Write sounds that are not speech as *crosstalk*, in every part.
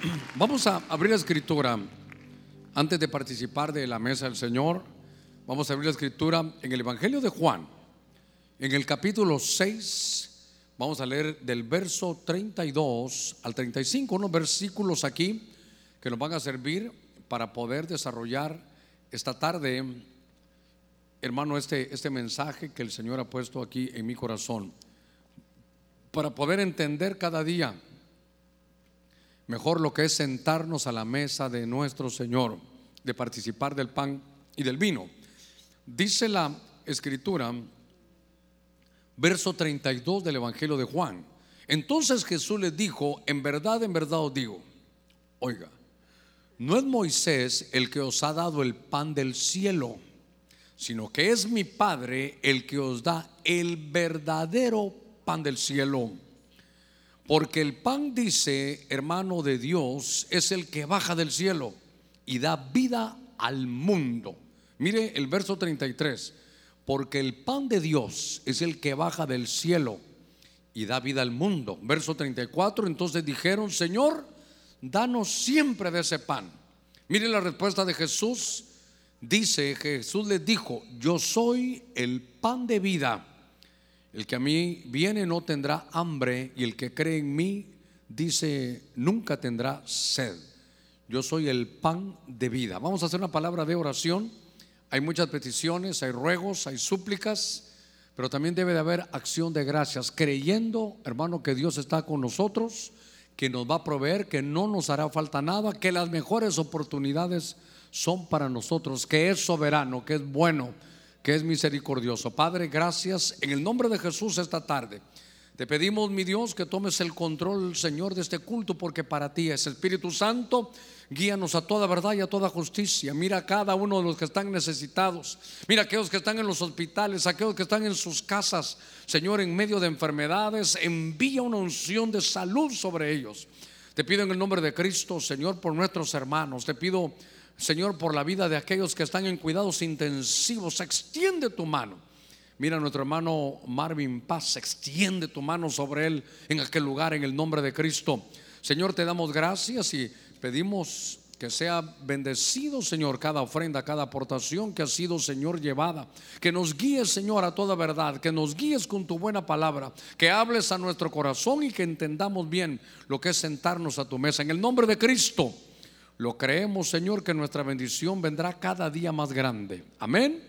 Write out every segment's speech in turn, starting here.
*clears throat* Vamos a abrir la escritura antes de participar de la mesa del Señor. Vamos a abrir la escritura en el Evangelio de Juan, en el capítulo 6. Vamos a leer del verso 32 al 35, unos versículos aquí que nos van a servir para poder desarrollar esta tarde, hermano, este, este mensaje que el Señor ha puesto aquí en mi corazón. Para poder entender cada día mejor lo que es sentarnos a la mesa de nuestro Señor, de participar del pan y del vino. Dice la escritura, verso 32 del Evangelio de Juan. Entonces Jesús les dijo, en verdad, en verdad os digo, oiga, no es Moisés el que os ha dado el pan del cielo, sino que es mi Padre el que os da el verdadero pan del cielo. Porque el pan, dice, hermano de Dios, es el que baja del cielo y da vida al mundo. Mire el verso 33. Porque el pan de Dios es el que baja del cielo y da vida al mundo. Verso 34. Entonces dijeron, Señor, danos siempre de ese pan. Mire la respuesta de Jesús. Dice, Jesús les dijo, yo soy el pan de vida. El que a mí viene no tendrá hambre y el que cree en mí, dice, nunca tendrá sed. Yo soy el pan de vida. Vamos a hacer una palabra de oración. Hay muchas peticiones, hay ruegos, hay súplicas, pero también debe de haber acción de gracias, creyendo, hermano, que Dios está con nosotros, que nos va a proveer, que no nos hará falta nada, que las mejores oportunidades son para nosotros, que es soberano, que es bueno que es misericordioso. Padre, gracias en el nombre de Jesús esta tarde. Te pedimos, mi Dios, que tomes el control, Señor, de este culto, porque para ti es Espíritu Santo. Guíanos a toda verdad y a toda justicia. Mira a cada uno de los que están necesitados. Mira a aquellos que están en los hospitales, aquellos que están en sus casas. Señor, en medio de enfermedades, envía una unción de salud sobre ellos. Te pido en el nombre de Cristo, Señor, por nuestros hermanos. Te pido Señor, por la vida de aquellos que están en cuidados intensivos, extiende tu mano. Mira nuestro hermano Marvin Paz, extiende tu mano sobre él en aquel lugar en el nombre de Cristo. Señor, te damos gracias y pedimos que sea bendecido, Señor, cada ofrenda, cada aportación que ha sido, Señor, llevada. Que nos guíes, Señor, a toda verdad. Que nos guíes con tu buena palabra. Que hables a nuestro corazón y que entendamos bien lo que es sentarnos a tu mesa. En el nombre de Cristo. Lo creemos, Señor, que nuestra bendición vendrá cada día más grande. Amén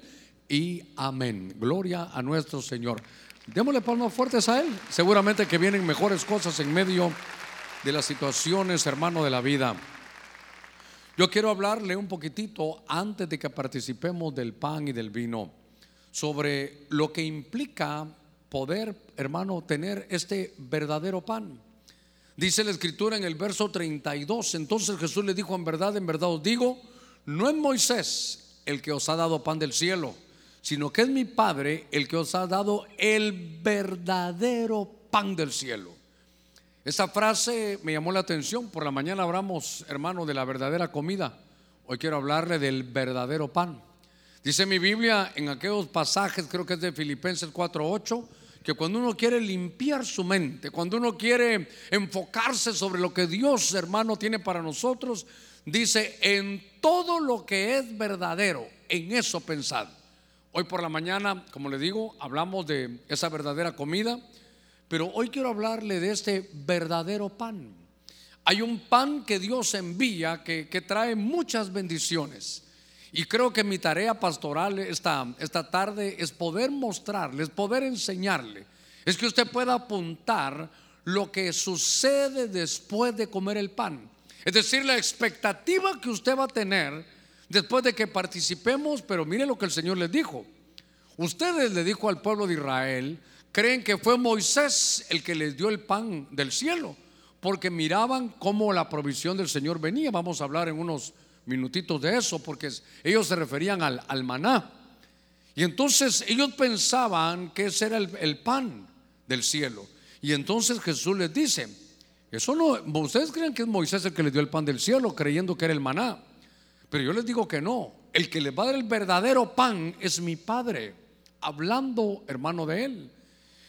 y amén. Gloria a nuestro Señor. Démosle palmas fuertes a Él. Seguramente que vienen mejores cosas en medio de las situaciones, hermano, de la vida. Yo quiero hablarle un poquitito antes de que participemos del pan y del vino sobre lo que implica poder, hermano, tener este verdadero pan. Dice la escritura en el verso 32, entonces Jesús le dijo, en verdad, en verdad os digo, no es Moisés el que os ha dado pan del cielo, sino que es mi Padre el que os ha dado el verdadero pan del cielo. Esa frase me llamó la atención. Por la mañana hablamos, hermano, de la verdadera comida. Hoy quiero hablarle del verdadero pan. Dice mi Biblia en aquellos pasajes, creo que es de Filipenses 4:8 que cuando uno quiere limpiar su mente, cuando uno quiere enfocarse sobre lo que Dios, hermano, tiene para nosotros, dice, en todo lo que es verdadero, en eso pensad. Hoy por la mañana, como le digo, hablamos de esa verdadera comida, pero hoy quiero hablarle de este verdadero pan. Hay un pan que Dios envía que, que trae muchas bendiciones. Y creo que mi tarea pastoral esta, esta tarde es poder mostrarles, poder enseñarle. Es que usted pueda apuntar lo que sucede después de comer el pan. Es decir, la expectativa que usted va a tener después de que participemos, pero mire lo que el Señor les dijo. Ustedes le dijo al pueblo de Israel, creen que fue Moisés el que les dio el pan del cielo, porque miraban cómo la provisión del Señor venía. Vamos a hablar en unos minutitos de eso, porque ellos se referían al, maná. Y entonces ellos pensaban que ese era el, pan del cielo. Y entonces Jesús les dice, eso no, ustedes creen que es Moisés el que les dio el pan del cielo, creyendo que era el maná. Pero yo les digo que no, el que les va a dar el verdadero pan es mi Padre, hablando hermano de él.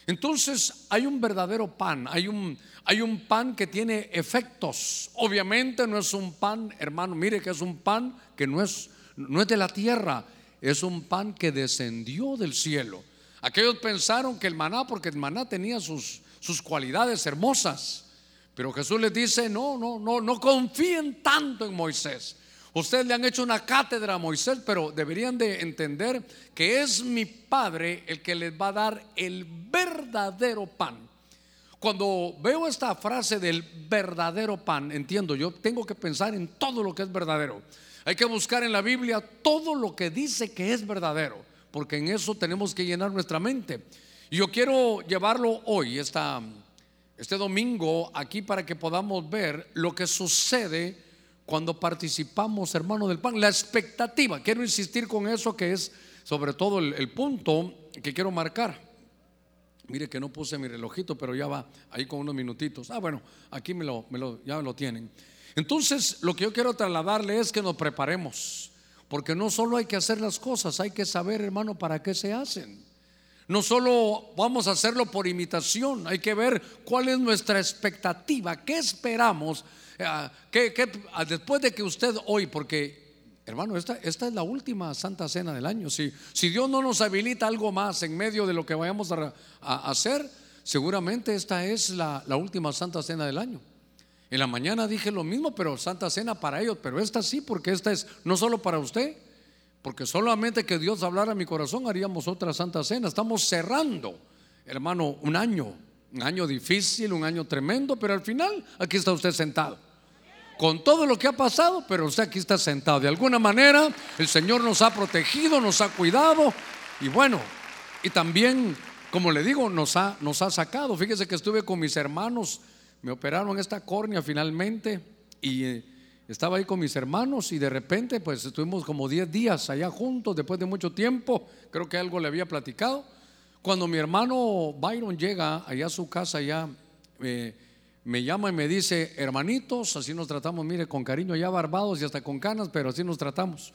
Entonces hay un verdadero pan, hay un, hay un pan que tiene efectos. Obviamente no es un pan, hermano, mire que es un pan que no es, no es de la tierra, es un pan que descendió del cielo. Aquellos pensaron que el maná, porque el maná tenía sus, sus cualidades hermosas, pero Jesús les dice, no, no, no, no confíen tanto en Moisés. Ustedes le han hecho una cátedra a Moisés, pero deberían de entender que es mi Padre el que les va a dar el verdadero pan. Cuando veo esta frase del verdadero pan, entiendo, yo tengo que pensar en todo lo que es verdadero. Hay que buscar en la Biblia todo lo que dice que es verdadero, porque en eso tenemos que llenar nuestra mente. Y yo quiero llevarlo hoy, este domingo, aquí para que podamos ver lo que sucede cuando participamos, hermano, del pan. La expectativa, quiero insistir con eso que es sobre todo el, punto que quiero marcar. Mire que no puse mi relojito, pero ya va ahí con unos minutitos. Ah, bueno, aquí me lo, me lo, ya lo tienen. Entonces, lo que yo quiero trasladarle es que nos preparemos, porque no solo hay que hacer las cosas, hay que saber, hermano, para qué se hacen. No solo vamos a hacerlo por imitación, hay que ver cuál es nuestra expectativa, qué esperamos Ah, ah, después de que usted hoy, porque hermano, esta, esta es la última Santa Cena del año, si, si Dios no nos habilita algo más en medio de lo que vayamos a, hacer, seguramente esta es la, la última Santa Cena del año. En la mañana dije lo mismo, pero Santa Cena para ellos, pero esta sí, porque esta es no solo para usted, porque solamente que Dios hablara a mi corazón haríamos otra Santa Cena. Estamos cerrando, hermano, un año un año difícil, un año tremendo, pero al final aquí está usted sentado. Con todo lo que ha pasado, pero usted aquí está sentado. De alguna manera el Señor nos ha protegido, nos ha cuidado y bueno, y también, como le digo, nos ha, nos ha sacado. Fíjese que estuve con mis hermanos, me operaron esta córnea finalmente y eh, estaba ahí con mis hermanos y de repente pues estuvimos como 10 días allá juntos después de mucho tiempo, creo que algo le había platicado. Cuando mi hermano Byron llega allá a su casa, ya eh, me llama y me dice, hermanitos, así nos tratamos, mire, con cariño, ya barbados y hasta con canas, pero así nos tratamos.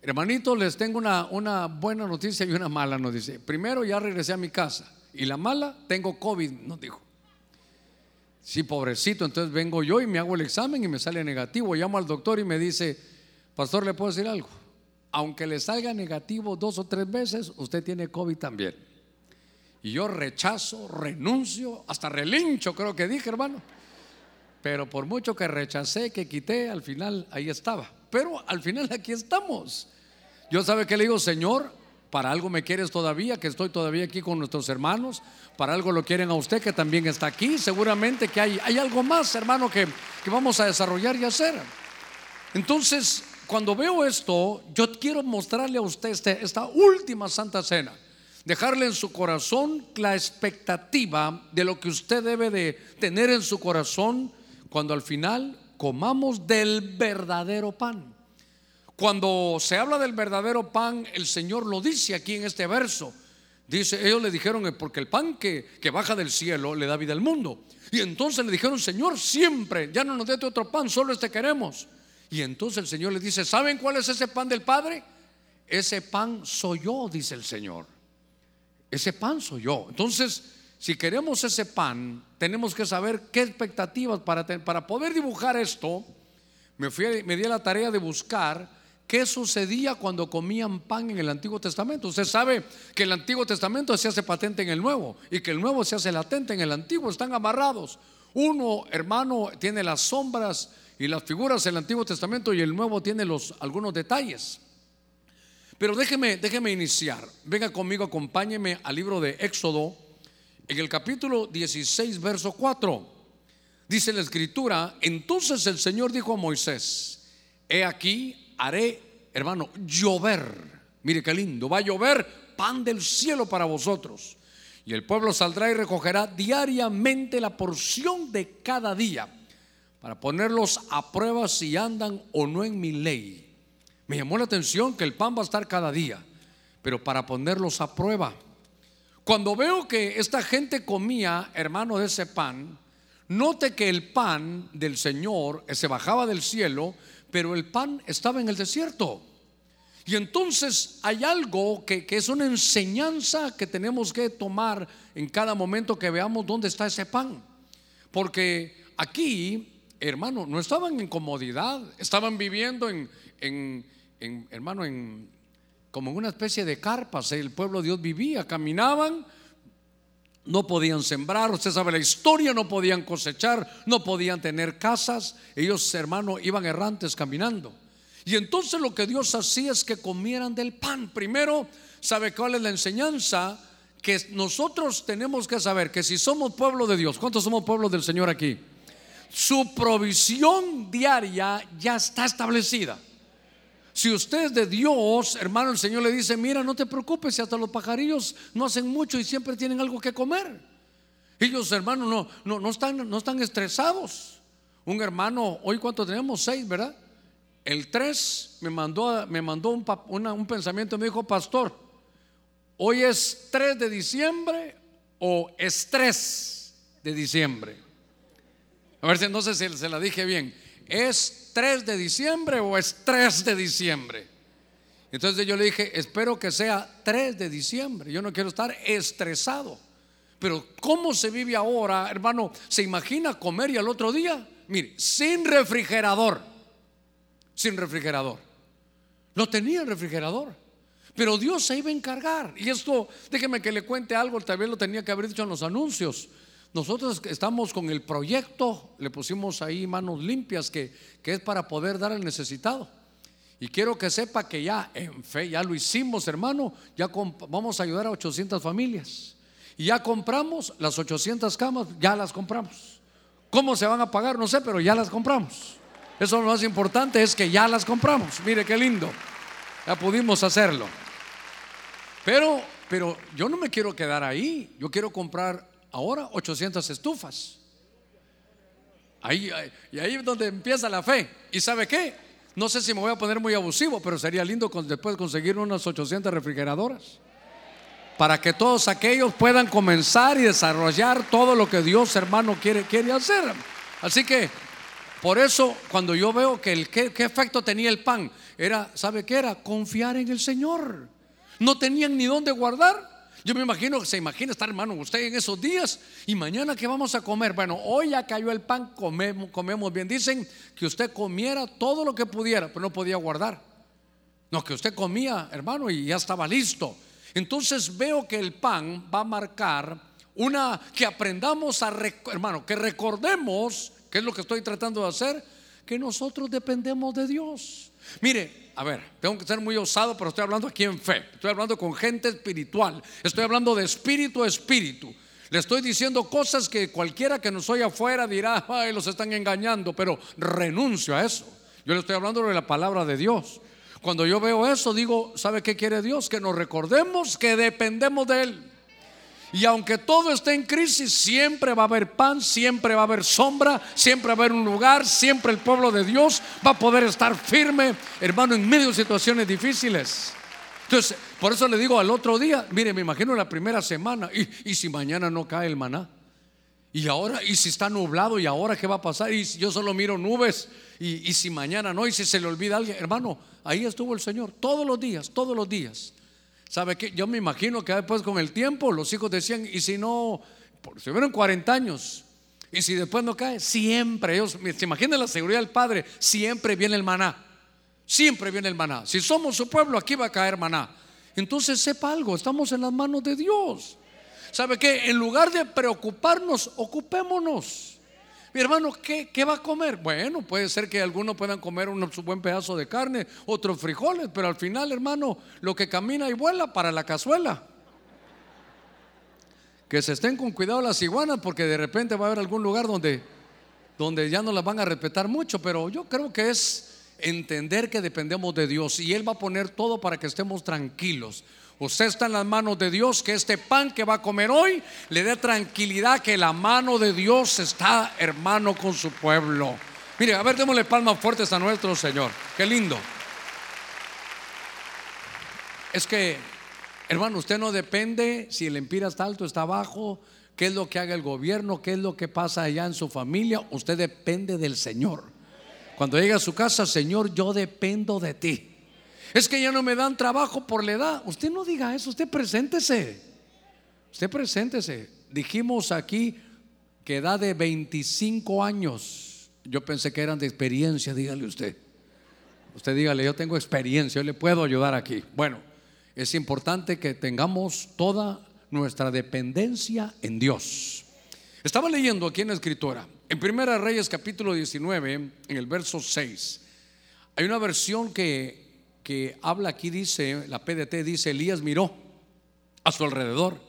Hermanitos, les tengo una, una buena noticia y una mala noticia. Primero, ya regresé a mi casa. Y la mala, tengo COVID, nos dijo. Sí, pobrecito, entonces vengo yo y me hago el examen y me sale negativo. Llamo al doctor y me dice, pastor, ¿le puedo decir algo? Aunque le salga negativo dos o tres veces, usted tiene COVID también. Y yo rechazo, renuncio, hasta relincho, creo que dije, hermano. Pero por mucho que rechacé, que quité, al final ahí estaba. Pero al final aquí estamos. Yo sabe que le digo, Señor, para algo me quieres todavía, que estoy todavía aquí con nuestros hermanos. Para algo lo quieren a usted, que también está aquí. Seguramente que hay, hay algo más, hermano, que, que vamos a desarrollar y hacer. Entonces, cuando veo esto, yo quiero mostrarle a usted este, esta última Santa Cena dejarle en su corazón la expectativa de lo que usted debe de tener en su corazón cuando al final comamos del verdadero pan. Cuando se habla del verdadero pan, el Señor lo dice aquí en este verso. Dice, ellos le dijeron, porque el pan que, que baja del cielo le da vida al mundo. Y entonces le dijeron, Señor, siempre, ya no nos dé otro pan, solo este queremos. Y entonces el Señor le dice, ¿saben cuál es ese pan del Padre? Ese pan soy yo, dice el Señor. Ese pan soy yo. Entonces, si queremos ese pan, tenemos que saber qué expectativas para, para poder dibujar esto. Me, fui, me di la tarea de buscar qué sucedía cuando comían pan en el Antiguo Testamento. Usted sabe que el Antiguo Testamento se hace patente en el Nuevo y que el Nuevo se hace latente en el Antiguo. Están amarrados. Uno, hermano, tiene las sombras y las figuras del Antiguo Testamento y el Nuevo tiene los, algunos detalles. Pero déjeme, déjeme iniciar. Venga conmigo, acompáñeme al libro de Éxodo, en el capítulo 16, verso 4. Dice la escritura, entonces el Señor dijo a Moisés, he aquí, haré, hermano, llover. Mire qué lindo, va a llover pan del cielo para vosotros. Y el pueblo saldrá y recogerá diariamente la porción de cada día para ponerlos a prueba si andan o no en mi ley. Me llamó la atención que el pan va a estar cada día, pero para ponerlos a prueba. Cuando veo que esta gente comía, hermano, de ese pan, note que el pan del Señor se bajaba del cielo, pero el pan estaba en el desierto. Y entonces hay algo que, que, es una enseñanza que tenemos que tomar en cada momento que veamos dónde está ese pan. Porque aquí, hermano, no estaban en comodidad, estaban viviendo en, en, en hermano, en como en una especie de carpas. El pueblo de Dios vivía, caminaban, no podían sembrar, usted sabe la historia, no podían cosechar, no podían tener casas. Ellos, hermano, iban errantes caminando. Y entonces lo que Dios hacía es que comieran del pan. Primero, ¿sabe cuál es la enseñanza? Que nosotros tenemos que saber que si somos pueblo de Dios, ¿cuántos somos pueblo del Señor aquí? Su provisión diaria ya está establecida. Si usted es de Dios, hermano, el Señor le dice, mira, no te preocupes, si hasta los pajarillos no hacen mucho y siempre tienen algo que comer. Ellos, hermano, no, no, no, están, no están estresados. Un hermano, hoy cuánto tenemos, seis, ¿verdad? El 3 me mandó, me mandó un, pensamiento, me dijo, pastor, hoy es 3 de diciembre o es 3 de diciembre. A ver si entonces se, se la dije bien. ¿Es 3 de diciembre o es 3 de diciembre? Entonces yo le dije, espero que sea 3 de diciembre. Yo no quiero estar estresado. Pero ¿cómo se vive ahora, hermano? ¿Se imagina comer y al otro día? Mire, sin refrigerador sin refrigerador. No tenía refrigerador. Pero Dios se iba a encargar. Y esto, déjeme que le cuente algo, tal vez lo tenía que haber dicho en los anuncios. Nosotros estamos con el proyecto, le pusimos ahí manos limpias, que, que es para poder dar al necesitado. Y quiero que sepa que ya en fe, ya lo hicimos, hermano, ya vamos a ayudar a 800 familias. Y ya compramos las 800 camas, ya las compramos. ¿Cómo se van a pagar? No sé, pero ya las compramos. Eso lo más importante es que ya las compramos. Mire qué lindo. Ya pudimos hacerlo. Pero, pero yo no me quiero quedar ahí. Yo quiero comprar ahora 800 estufas. Ahí, y ahí es donde empieza la fe. ¿Y sabe qué? No sé si me voy a poner muy abusivo, pero sería lindo después conseguir unas 800 refrigeradoras. Para que todos aquellos puedan comenzar y desarrollar todo lo que Dios, hermano, quiere, hacer. Así que por eso, cuando yo veo que el qué, efecto tenía el pan, era, ¿sabe qué era? Confiar en el Señor. No tenían ni dónde guardar. Yo me imagino, se imagina estar hermano usted en esos días y mañana que vamos a comer. Bueno, hoy ya cayó el pan, comemos, comemos bien. Dicen que usted comiera todo lo que pudiera, pero no podía guardar. No, que usted comía, hermano, y ya estaba listo. Entonces veo que el pan va a marcar una que aprendamos a, hermano, que recordemos ¿Qué es lo que estoy tratando de hacer? Que nosotros dependemos de Dios. Mire, a ver, tengo que ser muy osado, pero estoy hablando aquí en fe. Estoy hablando con gente espiritual. Estoy hablando de espíritu a espíritu. Le estoy diciendo cosas que cualquiera que nos oye afuera dirá, ay, los están engañando, pero renuncio a eso. Yo le estoy hablando de la palabra de Dios. Cuando yo veo eso, digo, ¿sabe qué quiere Dios? Que nos recordemos que dependemos de Él. Y aunque todo esté en crisis, siempre va a haber pan, siempre va a haber sombra, siempre va a haber un lugar, siempre el pueblo de Dios va a poder estar firme, hermano, en medio de situaciones difíciles. Entonces, por eso le digo al otro día, mire, me imagino la primera semana, y, si mañana no cae el maná, y ahora, y si está nublado, y ahora qué va a pasar, y yo solo miro nubes, y, y si mañana no, y si se le olvida a alguien, hermano, ahí estuvo el Señor, todos los días, todos los días. ¿Sabe qué? Yo me imagino que después con el tiempo los hijos decían, y si no, si hubieron 40 años, y si después no cae, siempre, ellos, se imaginan la seguridad del Padre, siempre viene el maná, siempre viene el maná. Si somos su pueblo, aquí va a caer maná. Entonces sepa algo, estamos en las manos de Dios. ¿Sabe qué? En lugar de preocuparnos, ocupémonos. Mi hermano, ¿qué, ¿qué, va a comer? Bueno, puede ser que algunos puedan comer un buen pedazo de carne, otros frijoles, pero al final, hermano, lo que camina y vuela para la cazuela. Que se estén con cuidado las iguanas porque de repente va a haber algún lugar donde, donde ya no las van a respetar mucho, pero yo creo que es entender que dependemos de Dios y Él va a poner todo para que estemos tranquilos. Usted está en las manos de Dios, que este pan que va a comer hoy le dé tranquilidad que la mano de Dios está hermano con su pueblo. Mire, a ver, démosle palmas fuertes a nuestro Señor. Qué lindo. Es que, hermano, usted no depende si el empira está alto, está bajo, qué es lo que haga el gobierno, qué es lo que pasa allá en su familia. Usted depende del Señor. Cuando llega a su casa, Señor, yo dependo de ti. Es que ya no me dan trabajo por la edad. Usted no diga eso, usted preséntese. Usted preséntese. Dijimos aquí que edad de 25 años. Yo pensé que eran de experiencia, dígale usted. Usted dígale, yo tengo experiencia, yo le puedo ayudar aquí. Bueno, es importante que tengamos toda nuestra dependencia en Dios. Estaba leyendo aquí en la escritura, en Primera Reyes capítulo 19, en el verso 6. Hay una versión que, que habla aquí, dice, la PDT dice, Elías miró a su alrededor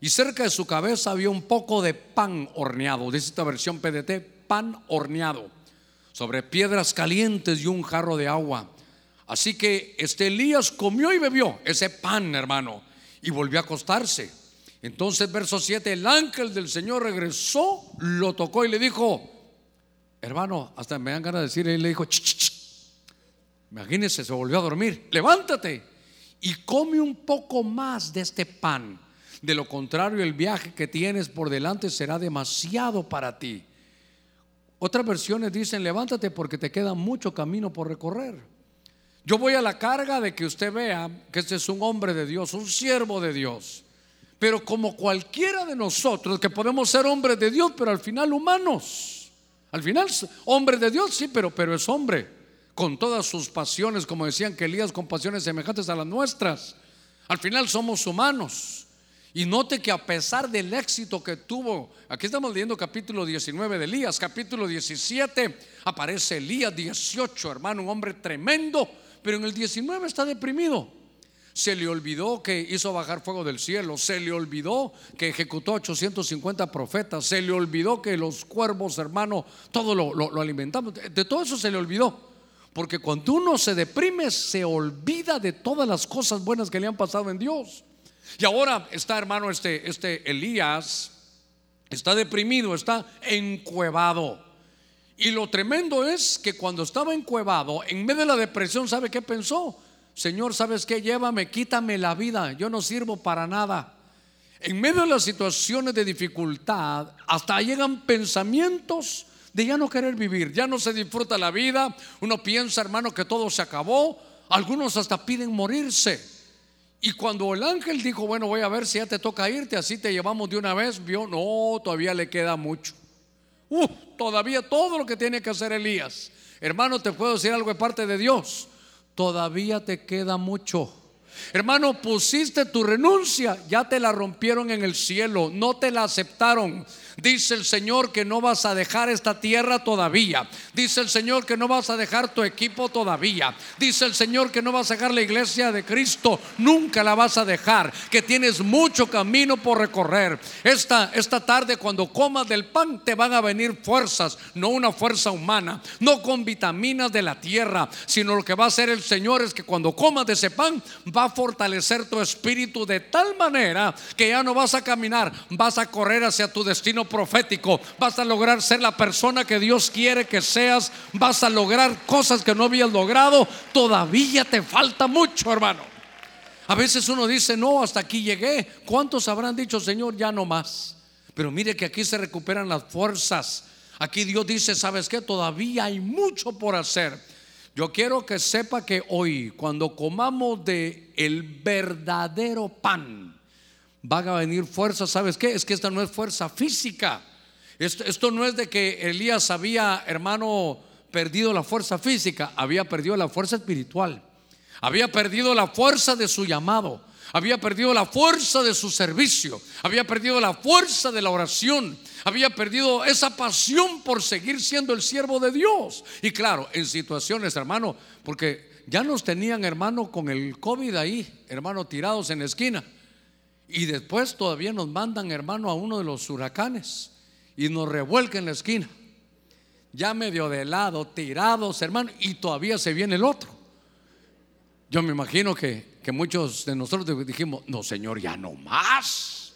y cerca de su cabeza había un poco de pan horneado, dice esta versión PDT, pan horneado, sobre piedras calientes y un jarro de agua. Así que este Elías comió y bebió ese pan, hermano, y volvió a acostarse. Entonces, verso 7, el ángel del Señor regresó, lo tocó y le dijo, hermano, hasta me dan ganas de decir, y le dijo, ch, imagínese, se volvió a dormir, levántate y come un poco más de este pan. De lo contrario, el viaje que tienes por delante será demasiado para ti. Otras versiones dicen, levántate porque te queda mucho camino por recorrer. Yo voy a la carga de que usted vea que este es un hombre de Dios, un siervo de Dios. Pero como cualquiera de nosotros, que podemos ser hombres de Dios, pero al final humanos. Al final, hombre de Dios, sí, pero, pero es hombre. Con todas sus pasiones, como decían que Elías, con pasiones semejantes a las nuestras. Al final somos humanos. Y note que a pesar del éxito que tuvo, aquí estamos leyendo capítulo 19 de Elías, capítulo 17, aparece Elías 18, hermano, un hombre tremendo pero en el 19 está deprimido. Se le olvidó que hizo bajar fuego del cielo, se le olvidó que ejecutó 850 profetas, se le olvidó que los cuervos, hermano, todo lo, lo, alimentamos. De todo eso se le olvidó. Porque cuando uno se deprime, se olvida de todas las cosas buenas que le han pasado en Dios. Y ahora está, hermano, este, este Elías, está deprimido, está encuevado. Y lo tremendo es que cuando estaba encuevado, en medio de la depresión, ¿sabe qué pensó? Señor, ¿sabes qué? Llévame, quítame la vida, yo no sirvo para nada. En medio de las situaciones de dificultad, hasta llegan pensamientos de ya no querer vivir, ya no se disfruta la vida, uno piensa, hermano, que todo se acabó, algunos hasta piden morirse. Y cuando el ángel dijo, bueno, voy a ver si ya te toca irte, así te llevamos de una vez, vio, no, todavía le queda mucho. Uh, todavía todo lo que tiene que hacer Elías. Hermano, te puedo decir algo de parte de Dios. Todavía te queda mucho. Hermano, pusiste tu renuncia, ya te la rompieron en el cielo, no te la aceptaron. Dice el Señor que no vas a dejar esta tierra todavía. Dice el Señor que no vas a dejar tu equipo todavía. Dice el Señor que no vas a dejar la iglesia de Cristo. Nunca la vas a dejar. Que tienes mucho camino por recorrer. Esta, esta tarde cuando comas del pan te van a venir fuerzas. No una fuerza humana. No con vitaminas de la tierra. Sino lo que va a hacer el Señor es que cuando comas de ese pan va a fortalecer tu espíritu de tal manera que ya no vas a caminar. Vas a correr hacia tu destino profético, vas a lograr ser la persona que Dios quiere que seas, vas a lograr cosas que no habías logrado, todavía te falta mucho, hermano. A veces uno dice, no, hasta aquí llegué. ¿Cuántos habrán dicho, Señor, ya no más? Pero mire que aquí se recuperan las fuerzas. Aquí Dios dice, ¿sabes qué? Todavía hay mucho por hacer. Yo quiero que sepa que hoy, cuando comamos de el verdadero pan, van a venir fuerzas. ¿Sabes qué? Es que esta no es fuerza física. Esto, esto, no es de que Elías había, hermano, perdido la fuerza física, había perdido la fuerza espiritual. Había perdido la fuerza de su llamado. Había perdido la fuerza de su servicio. Había perdido la fuerza de la oración. Había perdido esa pasión por seguir siendo el siervo de Dios. Y claro, en situaciones, hermano, porque ya nos tenían, hermano, con el COVID ahí, hermano, tirados en la esquina. Y después todavía nos mandan, hermano, a uno de los huracanes y nos revuelca en la esquina. Ya medio de lado, tirados, hermano, y todavía se viene el otro. Yo me imagino que, que muchos de nosotros dijimos, no, Señor, ya no más.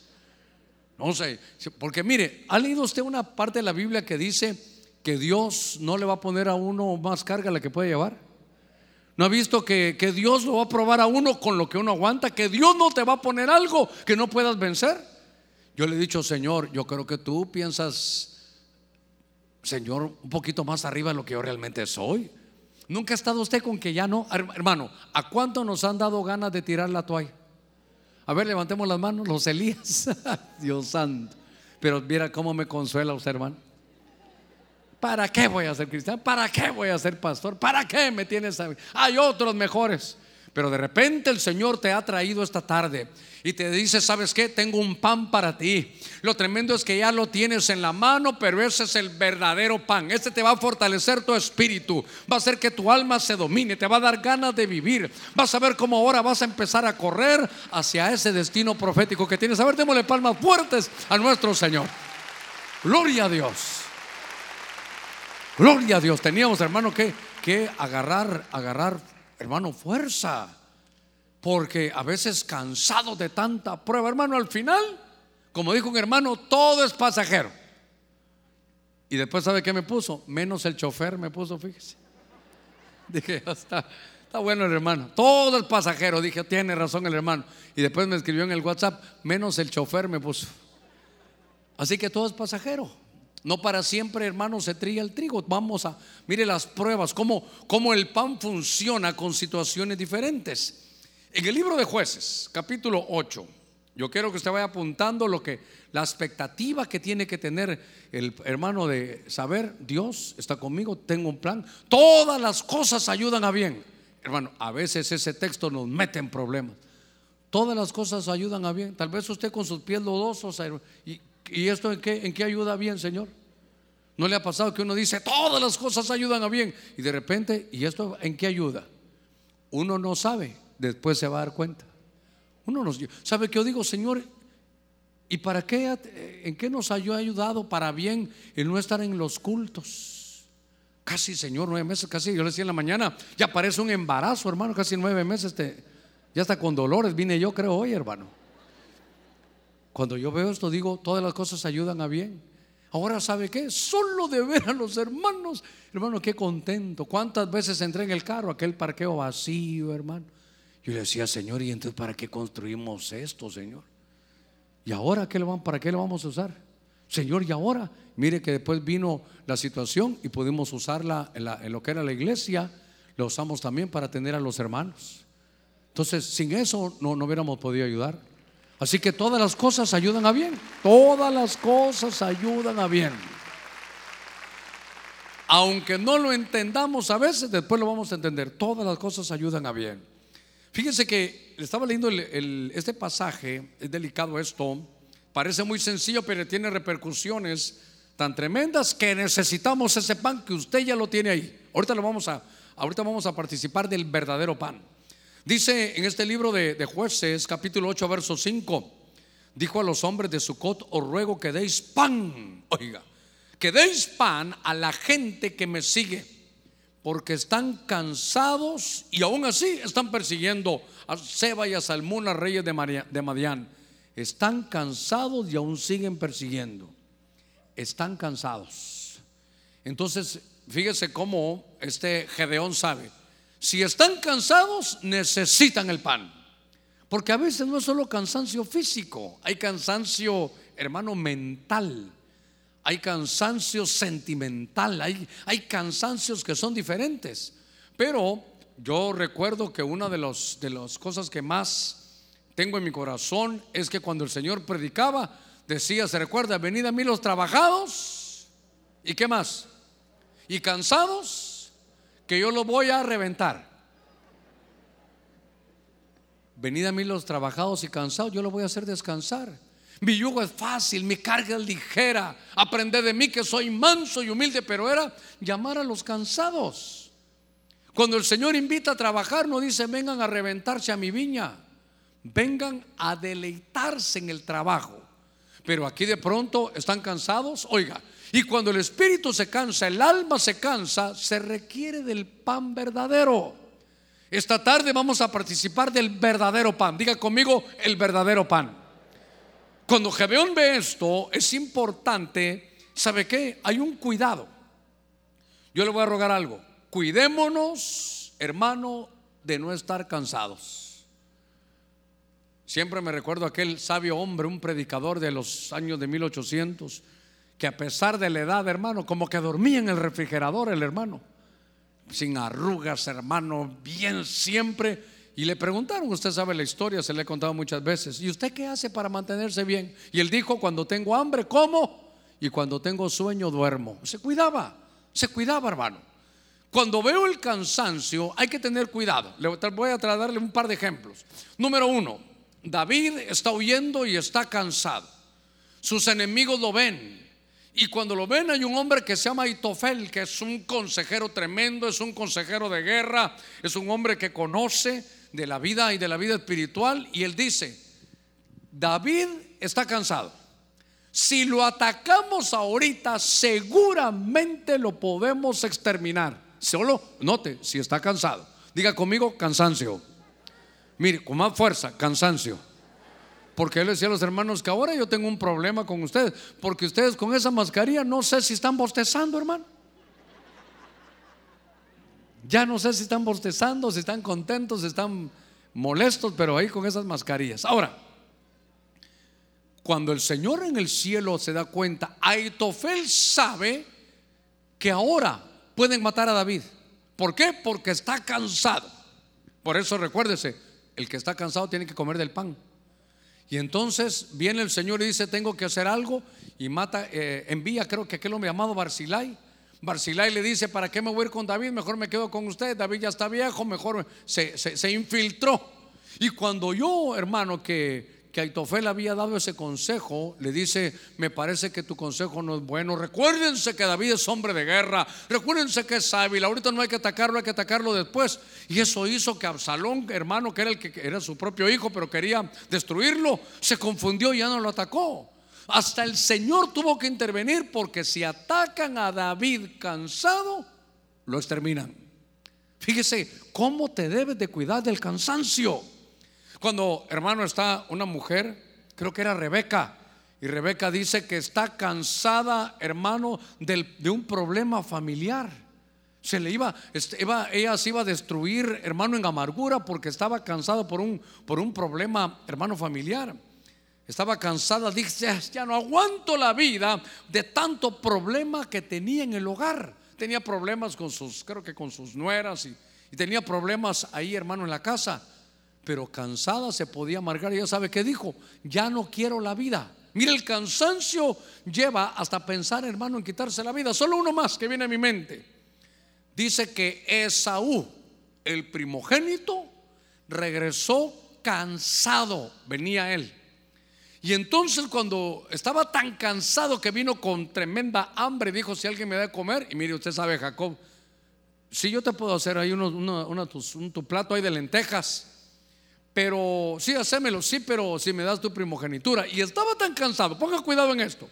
No sé, porque mire, ¿ha leído usted una parte de la Biblia que dice que Dios no le va a poner a uno más carga la que puede llevar? ¿No ha visto que, Dios lo va a probar a uno con lo que uno aguanta? Que Dios no te va a poner algo que no puedas vencer. Yo le he dicho, Señor, yo creo que tú piensas, Señor, un poquito más arriba de lo que yo realmente soy. Nunca ha estado usted con que ya no, hermano, ¿a cuánto nos han dado ganas de tirar la toalla? A ver, levantemos las manos, los Elías, *laughs* Dios santo. Pero mira cómo me consuela usted, hermano. ¿Para qué voy a ser cristiano? ¿Para qué voy a ser pastor? ¿Para qué me tienes a Hay otros mejores. Pero de repente el Señor te ha traído esta tarde y te dice, ¿sabes qué? Tengo un pan para ti. Lo tremendo es que ya lo tienes en la mano, pero ese es el verdadero pan. Este te va a fortalecer tu espíritu, va a hacer que tu alma se domine, te va a dar ganas de vivir. Vas a ver cómo ahora vas a empezar a correr hacia ese destino profético que tienes. A ver, démosle palmas fuertes a nuestro Señor. Gloria a Dios. Gloria a Dios. Teníamos, hermano, que, que agarrar, agarrar, hermano, fuerza porque a veces cansado de tanta prueba, hermano, al final, como dijo un hermano, todo es pasajero. Y después, ¿sabe qué me puso? Menos el chofer me puso, fíjese. *laughs* Dije, está, está bueno el hermano. Todo es pasajero. Dije, tiene razón el hermano. Y después me escribió en el WhatsApp, menos el chofer me puso. Así que todo es pasajero. No para siempre, hermano, se trilla el trigo. Vamos a, mire las pruebas, cómo, cómo el pan funciona con situaciones diferentes. En el libro de jueces, capítulo 8, yo quiero que usted vaya apuntando lo que la expectativa que tiene que tener el hermano de saber, Dios está conmigo, tengo un plan. Todas las cosas ayudan a bien. Hermano, a veces ese texto nos mete en problemas. Todas las cosas ayudan a bien. Tal vez usted con sus pies lodosos, ¿y, y esto en qué, en qué ayuda bien, Señor? ¿No le ha pasado que uno dice, todas las cosas ayudan a bien? Y de repente, ¿y esto en qué ayuda? Uno no sabe después se va a dar cuenta. Uno nos sabe que yo digo, Señor, ¿y para qué en qué nos ha ayudado para bien el no estar en los cultos? Casi, Señor, nueve meses, casi yo le decía en la mañana, ya parece un embarazo, hermano, casi nueve meses, ya está con dolores, vine yo creo hoy, hermano. Cuando yo veo esto, digo, todas las cosas ayudan a bien. Ahora, ¿sabe qué? Solo de ver a los hermanos, hermano, qué contento. ¿Cuántas veces entré en el carro, aquel parqueo vacío, hermano? Yo le decía, Señor, ¿y entonces para qué construimos esto, Señor? ¿Y ahora qué lo, para qué lo vamos a usar? Señor, ¿y ahora? Mire que después vino la situación y pudimos usarla en, lo que era la iglesia, lo usamos también para tener a los hermanos. Entonces, sin eso no, no hubiéramos podido ayudar. Así que todas las cosas ayudan a bien. Todas las cosas ayudan a bien. Aunque no lo entendamos a veces, después lo vamos a entender. Todas las cosas ayudan a bien. Fíjense que estaba leyendo este pasaje, es delicado esto, parece muy sencillo, pero tiene repercusiones tan tremendas que necesitamos ese pan que usted ya lo tiene ahí. Ahorita lo vamos a, ahorita vamos a participar del verdadero pan. Dice en este libro de, de jueces, capítulo 8, verso 5, dijo a los hombres de Sucot, os ruego que deis pan, oiga, que deis pan a la gente que me sigue porque están cansados y aún así están persiguiendo a Seba y a Salmuna, reyes de Madián. Están cansados y aún siguen persiguiendo. Están cansados. Entonces, fíjese cómo este Gedeón sabe. Si están cansados, necesitan el pan. Porque a veces no es solo cansancio físico, hay cansancio, hermano, mental hay cansancio sentimental, hay, hay cansancios que son diferentes. Pero yo recuerdo que una de, los, de las cosas que más tengo en mi corazón es que cuando el Señor predicaba, decía, se recuerda, venid a mí los trabajados y qué más, y cansados, que yo los voy a reventar. Venid a mí los trabajados y cansados, yo los voy a hacer descansar. Mi yugo es fácil, mi carga es ligera. Aprende de mí que soy manso y humilde, pero era llamar a los cansados. Cuando el Señor invita a trabajar, no dice vengan a reventarse a mi viña, vengan a deleitarse en el trabajo. Pero aquí de pronto están cansados, oiga, y cuando el espíritu se cansa, el alma se cansa, se requiere del pan verdadero. Esta tarde vamos a participar del verdadero pan. Diga conmigo el verdadero pan. Cuando Gedeón ve esto, es importante, ¿sabe qué? Hay un cuidado. Yo le voy a rogar algo. Cuidémonos, hermano, de no estar cansados. Siempre me recuerdo aquel sabio hombre, un predicador de los años de 1800, que a pesar de la edad, hermano, como que dormía en el refrigerador el hermano. sin arrugas, hermano, bien siempre. Y le preguntaron, usted sabe la historia, se le he contado muchas veces, ¿y usted qué hace para mantenerse bien? Y él dijo, cuando tengo hambre, como, y cuando tengo sueño, duermo. Se cuidaba, se cuidaba, hermano. Cuando veo el cansancio, hay que tener cuidado. Le voy a darle un par de ejemplos. Número uno, David está huyendo y está cansado. Sus enemigos lo ven. Y cuando lo ven hay un hombre que se llama Itofel, que es un consejero tremendo, es un consejero de guerra, es un hombre que conoce de la vida y de la vida espiritual. Y él dice, David está cansado. Si lo atacamos ahorita, seguramente lo podemos exterminar. Solo note, si está cansado. Diga conmigo, cansancio. Mire, con más fuerza, cansancio. Porque él decía a los hermanos que ahora yo tengo un problema con ustedes, porque ustedes con esa mascarilla no sé si están bostezando, hermano. Ya no sé si están bostezando, si están contentos, si están molestos, pero ahí con esas mascarillas. Ahora, cuando el Señor en el cielo se da cuenta, Aitofel sabe que ahora pueden matar a David. ¿Por qué? Porque está cansado. Por eso recuérdese, el que está cansado tiene que comer del pan. Y entonces viene el Señor y dice, tengo que hacer algo. Y mata, eh, envía, creo que aquel hombre llamado Barzilai. Barzilai le dice, ¿para qué me voy a ir con David? Mejor me quedo con usted. David ya está viejo, mejor se, se infiltró. Y cuando yo, hermano, que que Aitofel había dado ese consejo, le dice, me parece que tu consejo no es bueno. Recuérdense que David es hombre de guerra, recuérdense que es hábil, ahorita no hay que atacarlo, hay que atacarlo después. Y eso hizo que Absalón, hermano, que era el que era su propio hijo, pero quería destruirlo, se confundió y ya no lo atacó. Hasta el Señor tuvo que intervenir porque si atacan a David cansado, lo exterminan. Fíjese cómo te debes de cuidar del cansancio. Cuando, hermano, está una mujer, creo que era Rebeca, y Rebeca dice que está cansada, hermano, de un problema familiar. Se le iba, este, iba, ella se iba a destruir, hermano, en amargura porque estaba cansada por un, por un problema, hermano, familiar. Estaba cansada, dice, ya no aguanto la vida de tanto problema que tenía en el hogar. Tenía problemas con sus, creo que con sus nueras y tenía problemas ahí, hermano, en la casa pero cansada se podía amargar. Ya sabe qué dijo, ya no quiero la vida. Mire, el cansancio lleva hasta pensar, hermano, en quitarse la vida. Solo uno más que viene a mi mente. Dice que Esaú, el primogénito, regresó cansado, venía él. Y entonces cuando estaba tan cansado que vino con tremenda hambre, dijo, si alguien me da de comer, y mire, usted sabe, Jacob, si yo te puedo hacer ahí un, tu plato ahí de lentejas, pero sí, hacémelo, sí, pero si me das tu primogenitura. Y estaba tan cansado, ponga cuidado en esto,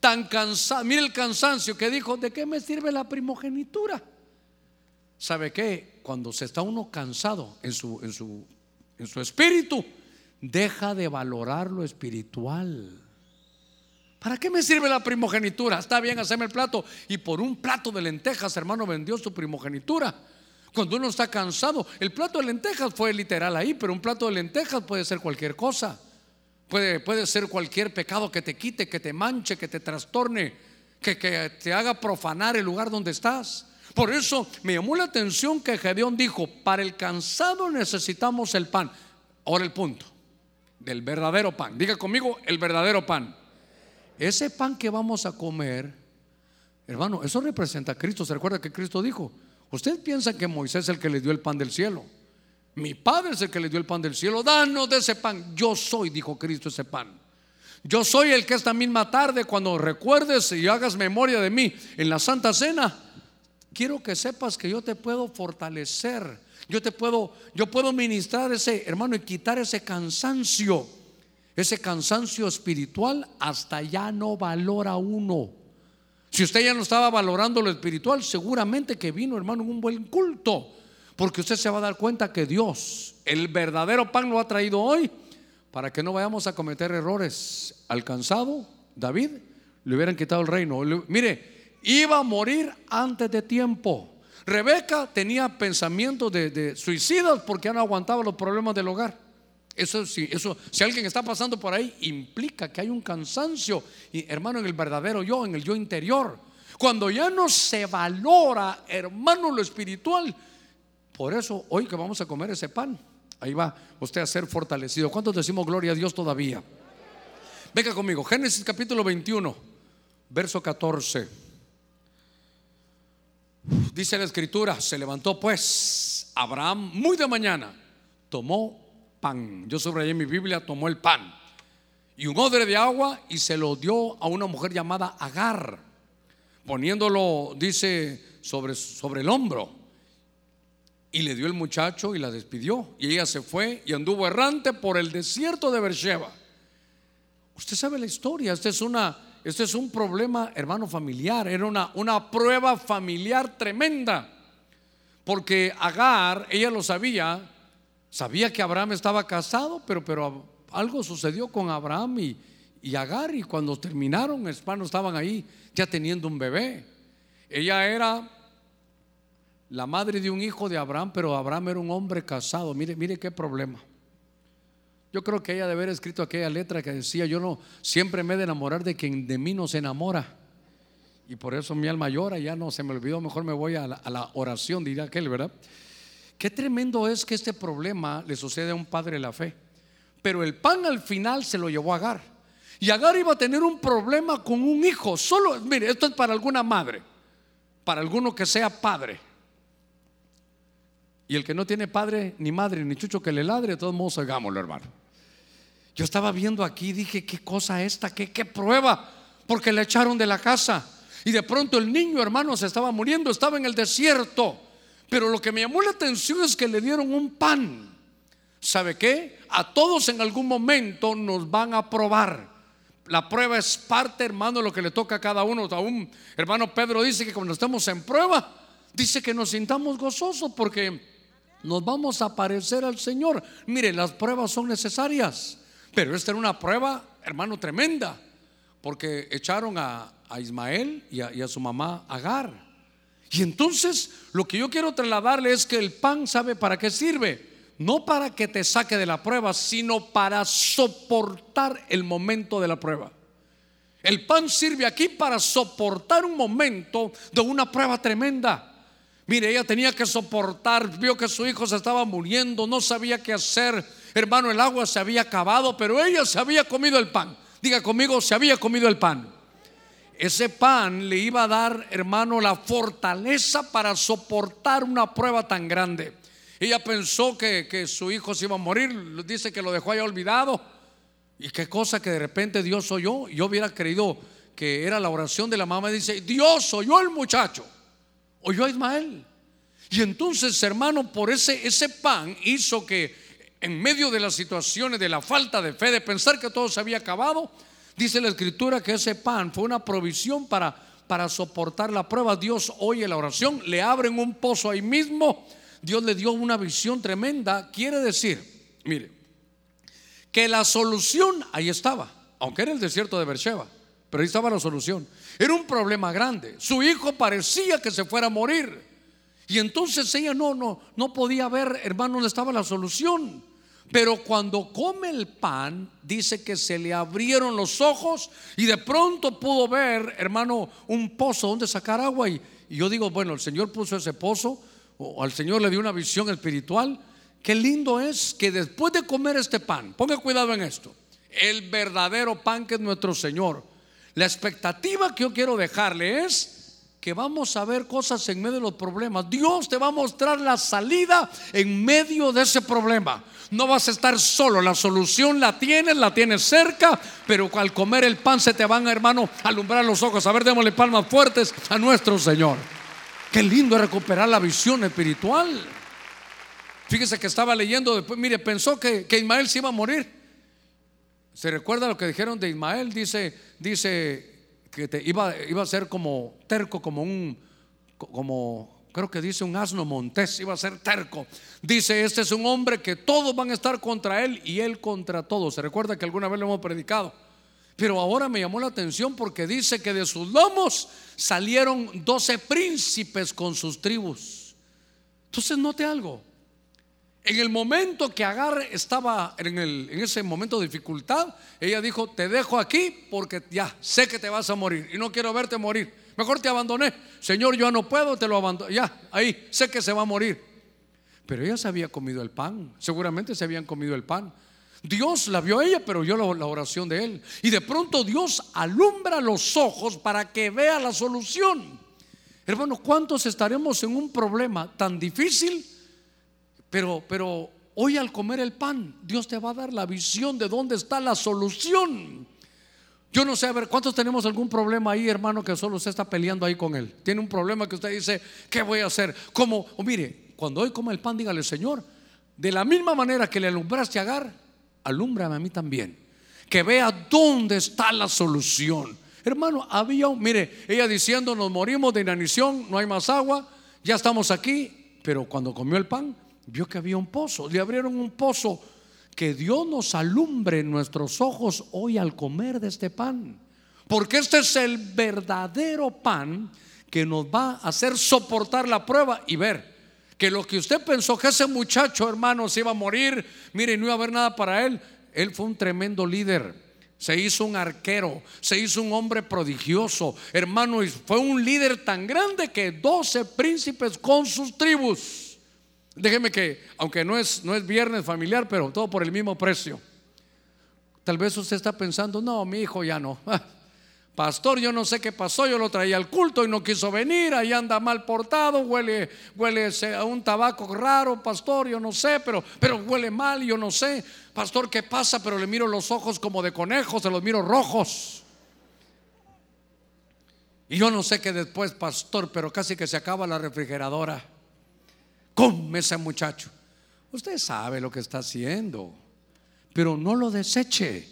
tan cansado, mire el cansancio que dijo, ¿de qué me sirve la primogenitura? ¿Sabe qué? Cuando se está uno cansado en su, en su, en su espíritu, deja de valorar lo espiritual. ¿Para qué me sirve la primogenitura? Está bien, hacerme el plato. Y por un plato de lentejas, hermano, vendió su primogenitura. Cuando uno está cansado, el plato de lentejas fue literal ahí, pero un plato de lentejas puede ser cualquier cosa. Puede, puede ser cualquier pecado que te quite, que te manche, que te trastorne, que, que te haga profanar el lugar donde estás. Por eso me llamó la atención que Gedeón dijo, para el cansado necesitamos el pan. Ahora el punto, del verdadero pan. Diga conmigo, el verdadero pan. Ese pan que vamos a comer, hermano, eso representa a Cristo. ¿Se recuerda que Cristo dijo? Usted piensa que Moisés es el que le dio el pan del cielo. Mi Padre es el que le dio el pan del cielo. Danos de ese pan. Yo soy, dijo Cristo, ese pan. Yo soy el que esta misma tarde, cuando recuerdes y hagas memoria de mí en la Santa Cena, quiero que sepas que yo te puedo fortalecer. Yo te puedo, yo puedo ministrar ese, hermano, y quitar ese cansancio. Ese cansancio espiritual hasta ya no valora uno. Si usted ya no estaba valorando lo espiritual, seguramente que vino, hermano, en un buen culto. Porque usted se va a dar cuenta que Dios, el verdadero pan, lo ha traído hoy para que no vayamos a cometer errores. Alcanzado, David, le hubieran quitado el reino. mire, iba a morir antes de tiempo. Rebeca tenía pensamientos de, de suicidas porque ya no aguantaba los problemas del hogar. Eso sí, eso, si alguien está pasando por ahí, implica que hay un cansancio, y, hermano, en el verdadero yo, en el yo interior. Cuando ya no se valora, hermano, lo espiritual. Por eso, hoy que vamos a comer ese pan, ahí va usted a ser fortalecido. ¿Cuántos decimos gloria a Dios todavía? Venga conmigo, Génesis capítulo 21, verso 14. Dice la escritura, se levantó pues Abraham muy de mañana, tomó Yo subrayé mi Biblia, tomó el pan y un odre de agua y se lo dio a una mujer llamada Agar, poniéndolo, dice, sobre, sobre el hombro. Y le dio el muchacho y la despidió. Y ella se fue y anduvo errante por el desierto de Beersheba. Usted sabe la historia, este es una este es un problema, hermano, familiar. Era una, una prueba familiar tremenda. Porque Agar, ella lo sabía, sabía que Abraham estaba casado, pero, pero algo sucedió con Abraham y, y Agar. Y cuando terminaron, hermano, estaban ahí ya teniendo un bebé. Ella era la madre de un hijo de Abraham, pero Abraham era un hombre casado. Mire, mire qué problema. Yo creo que ella de haber escrito aquella letra que decía, yo no siempre me he de enamorar de quien de mí no se enamora. Y por eso mi alma llora, ya no se me olvidó, mejor me voy a la, oración, diría aquel, ¿verdad? Qué tremendo es que este problema le sucede a un padre de la fe. Pero el pan al final se lo llevó a Agar. Y Agar iba a tener un problema con un hijo. Solo, mire, esto es para alguna madre, para alguno que sea padre. Y el que no tiene padre, ni madre, ni chucho que le ladre, de todos modos hagámoslo, hermano. Yo estaba viendo aquí, dije, ¿qué cosa esta? ¿Qué, qué prueba? Porque le echaron de la casa. Y de pronto el niño, hermano, se estaba muriendo, estaba en el desierto. Pero lo que me llamó la atención es que le dieron un pan. ¿Sabe qué? A todos en algún momento nos van a probar. La prueba es parte, hermano, de lo que le toca a cada uno. Aún, hermano Pedro dice que cuando estamos en prueba, dice que nos sintamos gozosos porque nos vamos a parecer al Señor. Mire, las pruebas son necesarias. Pero esta era una prueba, hermano, tremenda, porque echaron a, Ismael y a, su mamá Agar. Y entonces lo que yo quiero trasladarle es que el pan sabe para qué sirve. No para que te saque de la prueba, sino para soportar el momento de la prueba. El pan sirve aquí para soportar un momento de una prueba tremenda. Mire, ella tenía que soportar, vio que su hijo se estaba muriendo, no sabía qué hacer Hermano, el agua se había acabado, pero ella se había comido el pan. Diga conmigo, se había comido el pan. Ese pan le iba a dar, hermano, la fortaleza para soportar una prueba tan grande. Ella pensó que, que su hijo se iba a morir, dice que lo dejó ahí olvidado. Y qué cosa que de repente Dios oyó. Yo hubiera creído que era la oración de la mamá. Dice, Dios oyó el muchacho, oyó a Ismael. Y entonces, hermano, por ese, ese pan hizo que en medio de las situaciones de la falta de fe, de pensar que todo se había acabado, dice la escritura que ese pan fue una provisión para, para soportar la prueba. Dios oye la oración, le abren un pozo ahí mismo, Dios le dio una visión tremenda. Quiere decir, mire, que la solución ahí estaba, aunque era el desierto de Beersheba, pero ahí estaba la solución. Era un problema grande. Su hijo parecía que se fuera a morir. Y entonces ella no, no, no podía ver, hermano, dónde estaba la solución. Pero cuando come el pan, dice que se le abrieron los ojos y de pronto pudo ver, hermano, un pozo donde sacar agua. Y, yo digo, bueno, el Señor puso ese pozo, o al Señor le dio una visión espiritual. Qué lindo es que después de comer este pan, ponga cuidado en esto, el verdadero pan que es nuestro Señor, la expectativa que yo quiero dejarle es que vamos a ver cosas en medio de los problemas. Dios te va a mostrar la salida en medio de ese problema. No vas a estar solo, la solución la tienes, la tienes cerca, pero al comer el pan se te van, hermano, a alumbrar los ojos. A ver, démosle palmas fuertes a nuestro Señor. Qué lindo es recuperar la visión espiritual. Fíjese que estaba leyendo después, mire, pensó que, que Ismael se iba a morir. ¿Se recuerda lo que dijeron de Ismael? Dice, dice que te iba, a ser como terco, como un, como creo que dice un asno montés, iba a ser terco. Dice, este es un hombre que todos van a estar contra él y él contra todos. Se recuerda que alguna vez lo hemos predicado. Pero ahora me llamó la atención porque dice que de sus lomos salieron doce príncipes con sus tribus. Entonces note algo. En el momento que Agar estaba en, ese momento de dificultad, ella dijo, te dejo aquí porque ya sé que te vas a morir y no quiero verte morir. Mejor te abandoné. Señor, yo no puedo, te lo abandono. Ya, ahí, sé que se va a morir. Pero ella se había comido el pan. Seguramente se habían comido el pan. Dios la vio a ella, pero vio la, la oración de él. Y de pronto Dios alumbra los ojos para que vea la solución. Hermano, ¿cuántos estaremos en un problema tan difícil? Pero, pero hoy al comer el pan, Dios te va a dar la visión de dónde está la solución. Yo no sé, a ver, ¿cuántos tenemos algún problema ahí, hermano, que solo se está peleando ahí con él? Tiene un problema que usted dice, ¿qué voy a hacer? Como, o mire, cuando hoy come el pan, dígale, Señor, de la misma manera que le alumbraste a Agar, alúmbrame a mí también. Que vea dónde está la solución. Hermano, había mire, ella diciendo, nos morimos de inanición, no hay más agua, ya estamos aquí, pero cuando comió el pan, vio que había un pozo, le abrieron un pozo, que Dios nos alumbre nuestros ojos hoy al comer de este pan, porque este es el verdadero pan que nos va a hacer soportar la prueba y ver que lo que usted pensó que ese muchacho, hermano, se iba a morir, mire, no iba a haber nada para él, él fue un tremendo líder se hizo un arquero, se hizo un hombre prodigioso, hermano, y fue un líder tan grande que 12 príncipes con sus tribus. Déjeme que, aunque no es, no es viernes familiar, pero todo por el mismo precio. Tal vez usted está pensando, no, mi hijo ya no. *laughs* Pastor, yo no sé qué pasó, yo lo traía al culto y no quiso venir, ahí anda mal portado, huele, huele a un tabaco raro, pastor, yo no sé, pero, pero huele mal, yo no sé. Pastor, ¿qué pasa? Pero le miro los ojos como de conejo, se los miro rojos. Y yo no sé qué después, pastor, pero casi que se acaba la refrigeradora. Come ese muchacho. Usted sabe lo que está haciendo, pero no lo deseche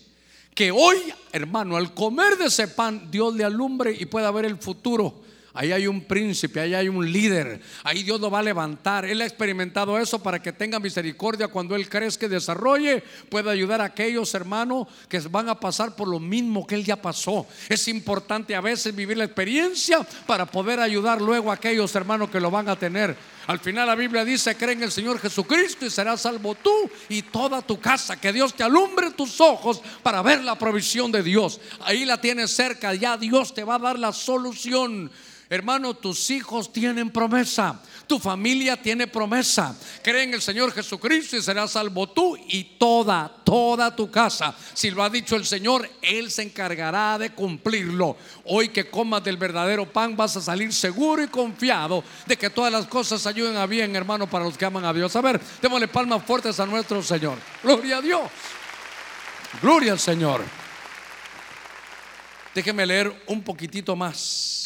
que hoy, hermano, al comer de ese pan, Dios le alumbre y pueda ver el futuro. Ahí hay un príncipe, ahí hay un líder, ahí Dios lo va a levantar. Él ha experimentado eso para que tenga misericordia cuando Él crezca y desarrolle, pueda ayudar a aquellos hermanos que van a pasar por lo mismo que Él ya pasó. Es importante a veces vivir la experiencia para poder ayudar luego a aquellos hermanos que lo van a tener. Al final la Biblia dice, cree en el Señor Jesucristo y serás salvo tú y toda tu casa. Que Dios te alumbre tus ojos para ver la provisión de Dios. Ahí la tienes cerca, ya Dios te va a dar la solución. Hermano, tus hijos tienen promesa. Tu familia tiene promesa. Cree en el Señor Jesucristo y serás salvo tú y toda, toda tu casa. Si lo ha dicho el Señor, Él se encargará de cumplirlo. Hoy que comas del verdadero pan vas a salir seguro y confiado de que todas las cosas ayuden a bien, hermano, para los que aman a Dios. A ver, démosle palmas fuertes a nuestro Señor. Gloria a Dios. Gloria al Señor. Déjeme leer un poquitito más.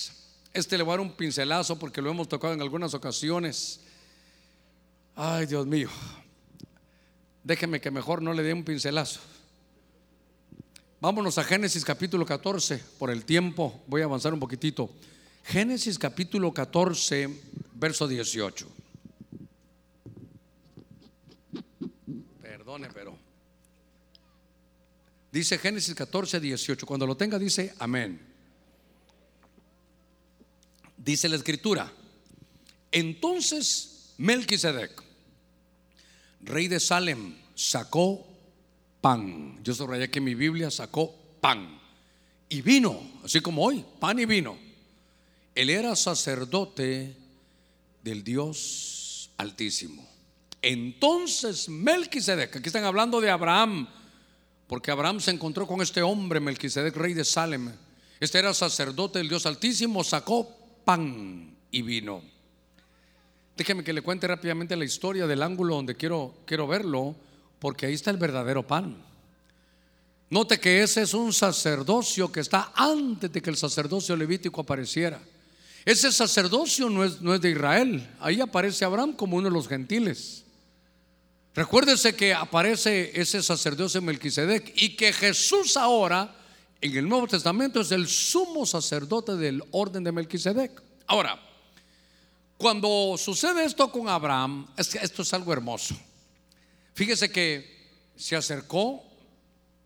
Este le voy a dar un pincelazo porque lo hemos tocado en algunas ocasiones. Ay, Dios mío. Déjeme que mejor no le dé un pincelazo. Vámonos a Génesis capítulo 14. Por el tiempo voy a avanzar un poquitito. Génesis capítulo 14, verso 18. Perdone, pero. Dice Génesis 14, 18. Cuando lo tenga, dice amén. Dice la escritura. Entonces Melquisedec, rey de Salem, sacó pan. Yo subrayé que mi Biblia sacó pan y vino, así como hoy, pan y vino. Él era sacerdote del Dios Altísimo. Entonces Melquisedec, aquí están hablando de Abraham, porque Abraham se encontró con este hombre, Melquisedec, rey de Salem. Este era sacerdote del Dios Altísimo, sacó pan y vino. Déjeme que le cuente rápidamente la historia del ángulo donde quiero, quiero verlo, porque ahí está el verdadero pan. Note que ese es un sacerdocio que está antes de que el sacerdocio levítico apareciera. Ese sacerdocio no es, no es de Israel. Ahí aparece Abraham como uno de los gentiles. Recuérdese que aparece ese sacerdocio Melquisedec y que Jesús ahora en el Nuevo Testamento es el sumo sacerdote del orden de Melquisedec. Ahora, cuando sucede esto con Abraham, esto es algo hermoso. Fíjese que se acercó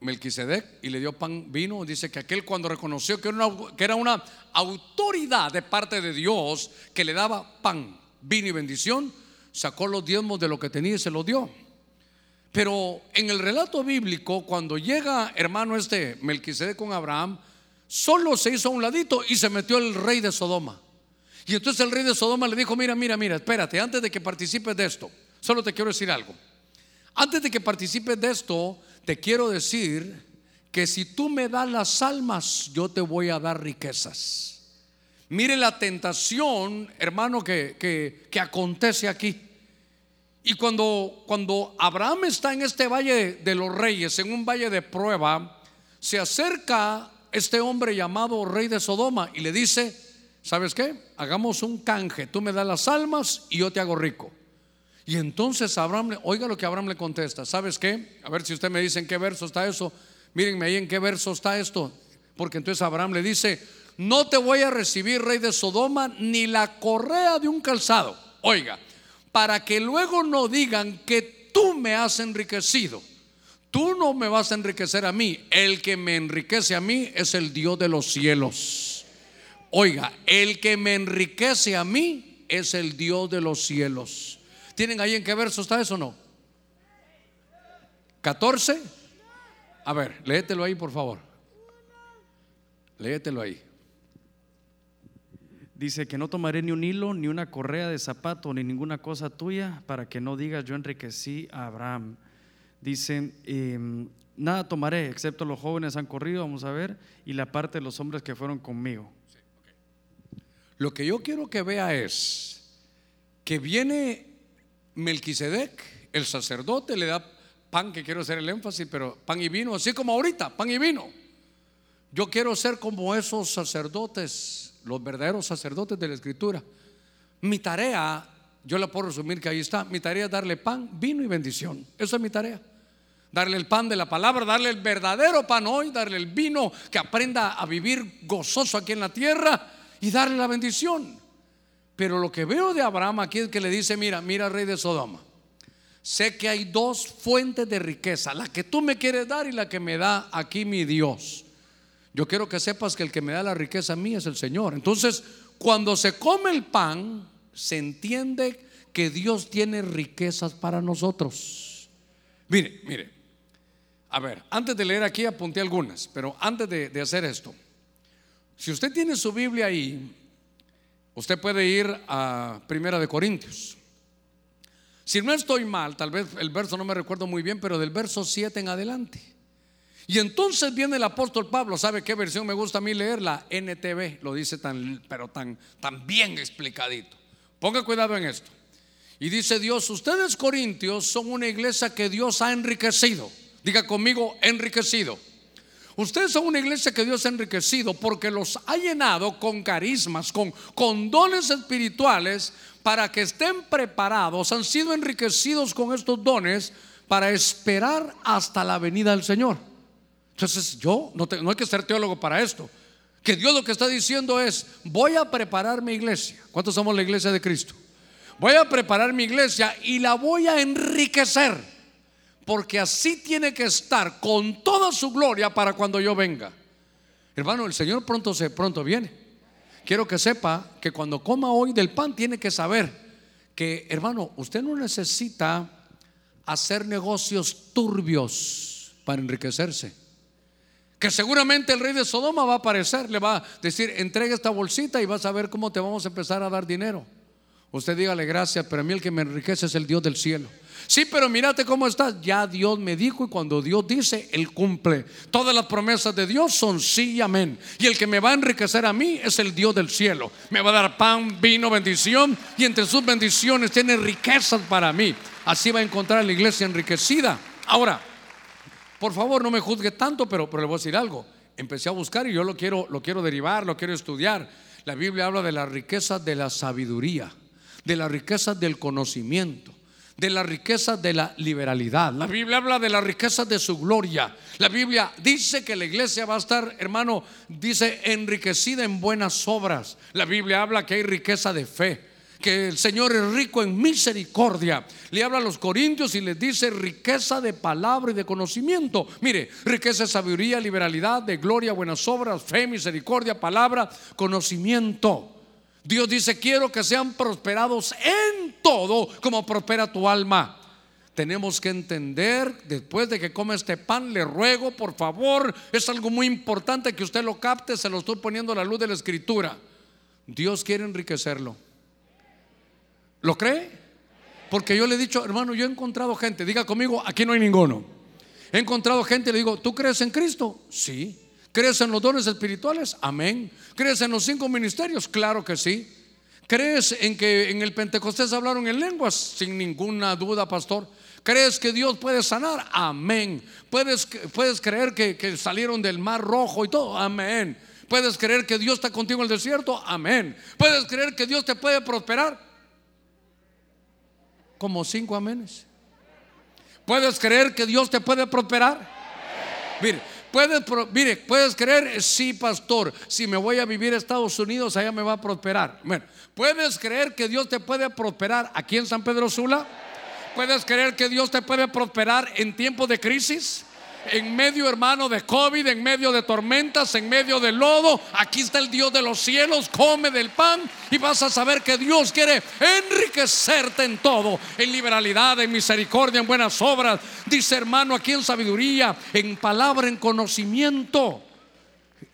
Melquisedec y le dio pan, vino. Dice que aquel cuando reconoció que era, una, que era una autoridad de parte de Dios que le daba pan, vino y bendición, sacó los diezmos de lo que tenía y se lo dio. Pero en el relato bíblico, cuando llega hermano este Melquisedec con Abraham, solo se hizo a un ladito y se metió el rey de Sodoma. Y entonces el rey de Sodoma le dijo, mira, mira, mira, espérate, antes de que participes de esto, solo te quiero decir algo. Antes de que participes de esto, te quiero decir que si tú me das las almas, yo te voy a dar riquezas. Mire la tentación, hermano, que, que, acontece aquí. Y cuando, cuando Abraham está en este valle de los reyes, en un valle de prueba, se acerca este hombre llamado rey de Sodoma y le dice, ¿sabes qué? Hagamos un canje, tú me das las almas y yo te hago rico. Y entonces Abraham, oiga lo que Abraham le contesta, ¿sabes qué? A ver si usted me dice en qué verso está eso. Mírenme ahí en qué verso está esto. Porque entonces Abraham le dice, no te voy a recibir, rey de Sodoma, ni la correa de un calzado. Oiga, para que luego no digan que tú me has enriquecido. Tú no me vas a enriquecer a mí. El que me enriquece a mí es el Dios de los cielos. Oiga, el que me enriquece a mí es el Dios de los cielos. ¿Tienen ahí en qué verso está eso o no? 14. A ver, léetelo ahí, por favor. Léetelo ahí. Dice que no tomaré ni un hilo, ni una correa de zapato, ni ninguna cosa tuya, para que no digas yo enriquecí a Abraham. Dice, em, nada tomaré, excepto los jóvenes han corrido, vamos a ver, y la parte de los hombres que fueron conmigo. Lo que yo quiero que vea es que viene Melquisedec, el sacerdote, le da pan, que quiero hacer el énfasis, pero pan y vino, así como ahorita, pan y vino. Yo quiero ser como esos sacerdotes, los verdaderos sacerdotes de la escritura. Mi tarea, yo la puedo resumir que ahí está, mi tarea es darle pan, vino y bendición. Eso es mi tarea. Darle el pan de la palabra, darle el verdadero pan hoy, darle el vino que aprenda a vivir gozoso aquí en la tierra y darle la bendición. Pero lo que veo de Abraham aquí es que le dice, mira, mira rey de Sodoma, sé que hay dos fuentes de riqueza, la que tú me quieres dar y la que me da aquí mi Dios. Yo quiero que sepas que el que me da la riqueza a mí es el Señor. Entonces, cuando se come el pan, se entiende que Dios tiene riquezas para nosotros. Mire, mire. A ver, antes de leer aquí apunté algunas, pero antes de, hacer esto, si usted tiene su Biblia ahí, usted puede ir a Primera de Corintios. Si no estoy mal, tal vez el verso no me recuerdo muy bien, pero del verso 7 en adelante. Y entonces viene el apóstol Pablo, ¿sabe qué versión me gusta a mí leer? La NTV, lo dice tan, pero tan, tan bien explicadito. Ponga cuidado en esto. Y dice Dios, ustedes corintios son una iglesia que Dios ha enriquecido. Diga conmigo, enriquecido. Ustedes son una iglesia que Dios ha enriquecido porque los ha llenado con carismas, con, con dones espirituales para que estén preparados. Han sido enriquecidos con estos dones para esperar hasta la venida del Señor. Entonces yo, no, no hay que ser teólogo para esto. Que Dios lo que está diciendo es, voy a preparar mi iglesia. ¿Cuántos somos la iglesia de Cristo? Voy a preparar mi iglesia y la voy a enriquecer. Porque así tiene que estar con toda su gloria para cuando yo venga. Hermano, el Señor pronto se pronto viene. Quiero que sepa que cuando coma hoy del pan tiene que saber que, hermano, usted no necesita hacer negocios turbios para enriquecerse que seguramente el rey de Sodoma va a aparecer, le va a decir, entrega esta bolsita y vas a ver cómo te vamos a empezar a dar dinero. Usted dígale gracias, pero a mí el que me enriquece es el Dios del cielo. Sí, pero mírate cómo estás. Ya Dios me dijo y cuando Dios dice, Él cumple. Todas las promesas de Dios son sí y amén. Y el que me va a enriquecer a mí es el Dios del cielo. Me va a dar pan, vino, bendición y entre sus bendiciones tiene riquezas para mí. Así va a encontrar la iglesia enriquecida. Ahora, por favor, no me juzgue tanto, pero, pero le voy a decir algo. Empecé a buscar y yo lo quiero, lo quiero derivar, lo quiero estudiar. La Biblia habla de la riqueza de la sabiduría, de la riqueza del conocimiento, de la riqueza de la liberalidad. La Biblia habla de la riqueza de su gloria. La Biblia dice que la iglesia va a estar, hermano, dice, enriquecida en buenas obras. La Biblia habla que hay riqueza de fe que el Señor es rico en misericordia. Le habla a los corintios y les dice riqueza de palabra y de conocimiento. Mire, riqueza de sabiduría, liberalidad, de gloria, buenas obras, fe, misericordia, palabra, conocimiento. Dios dice, quiero que sean prosperados en todo como prospera tu alma. tenemos que entender, después de que come este pan, le ruego, por favor, es algo muy importante que usted lo capte, se lo estoy poniendo a la luz de la escritura. Dios quiere enriquecerlo. ¿Lo cree? Porque yo le he dicho, hermano, yo he encontrado gente, diga conmigo, aquí no hay ninguno. He encontrado gente y le digo, ¿tú crees en Cristo? Sí. ¿Crees en los dones espirituales? Amén. ¿Crees en los cinco ministerios? Claro que sí. ¿Crees en que en el Pentecostés hablaron en lenguas? Sin ninguna duda, pastor. ¿Crees que Dios puede sanar? Amén. ¿Puedes, puedes creer que, que salieron del mar rojo y todo? Amén. ¿Puedes creer que Dios está contigo en el desierto? Amén. ¿Puedes creer que Dios te puede prosperar? Como cinco amenes. ¿Puedes creer que Dios te puede prosperar? Mire, puedes, mire, puedes creer, sí, pastor, si me voy a vivir a Estados Unidos, allá me va a prosperar. Bueno, ¿puedes creer que Dios te puede prosperar aquí en San Pedro Sula? ¿Puedes creer que Dios te puede prosperar en tiempos de crisis? En medio, hermano, de COVID, en medio de tormentas, en medio de lodo, aquí está el Dios de los cielos, come del pan y vas a saber que Dios quiere enriquecerte en todo, en liberalidad, en misericordia, en buenas obras. Dice hermano aquí en sabiduría, en palabra, en conocimiento.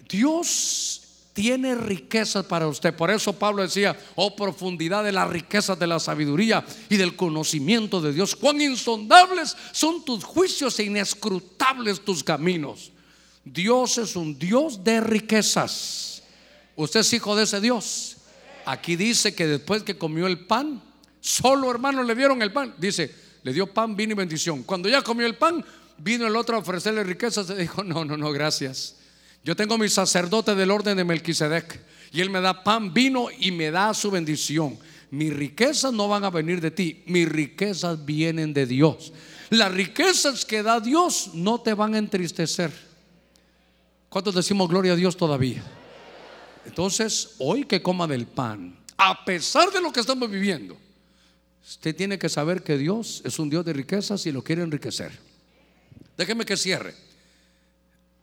Dios tiene riquezas para usted. Por eso Pablo decía, oh profundidad de las riquezas de la sabiduría y del conocimiento de Dios. Cuán insondables son tus juicios e inescrutables tus caminos. Dios es un Dios de riquezas. Usted es hijo de ese Dios. Aquí dice que después que comió el pan, solo hermano le dieron el pan. Dice, le dio pan, vino y bendición. Cuando ya comió el pan, vino el otro a ofrecerle riquezas. Se *laughs* dijo, no, no, no, gracias. Yo tengo mi sacerdote del orden de Melquisedec y él me da pan, vino y me da su bendición. Mis riquezas no van a venir de ti, mis riquezas vienen de Dios. Las riquezas que da Dios no te van a entristecer. ¿Cuántos decimos gloria a Dios todavía? Entonces, hoy que coma del pan, a pesar de lo que estamos viviendo, usted tiene que saber que Dios es un Dios de riquezas y lo quiere enriquecer. Déjeme que cierre.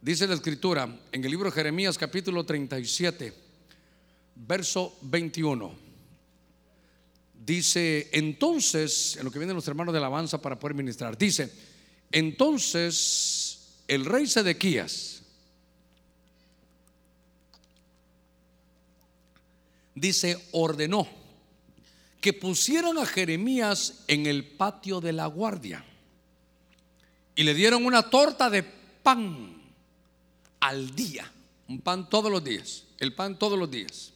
Dice la escritura en el libro de Jeremías capítulo 37, verso 21. Dice, entonces, en lo que vienen los hermanos de alabanza para poder ministrar, dice, entonces el rey Sedequías dice, ordenó que pusieran a Jeremías en el patio de la guardia y le dieron una torta de pan al día. Un pan todos los días. El pan todos los días.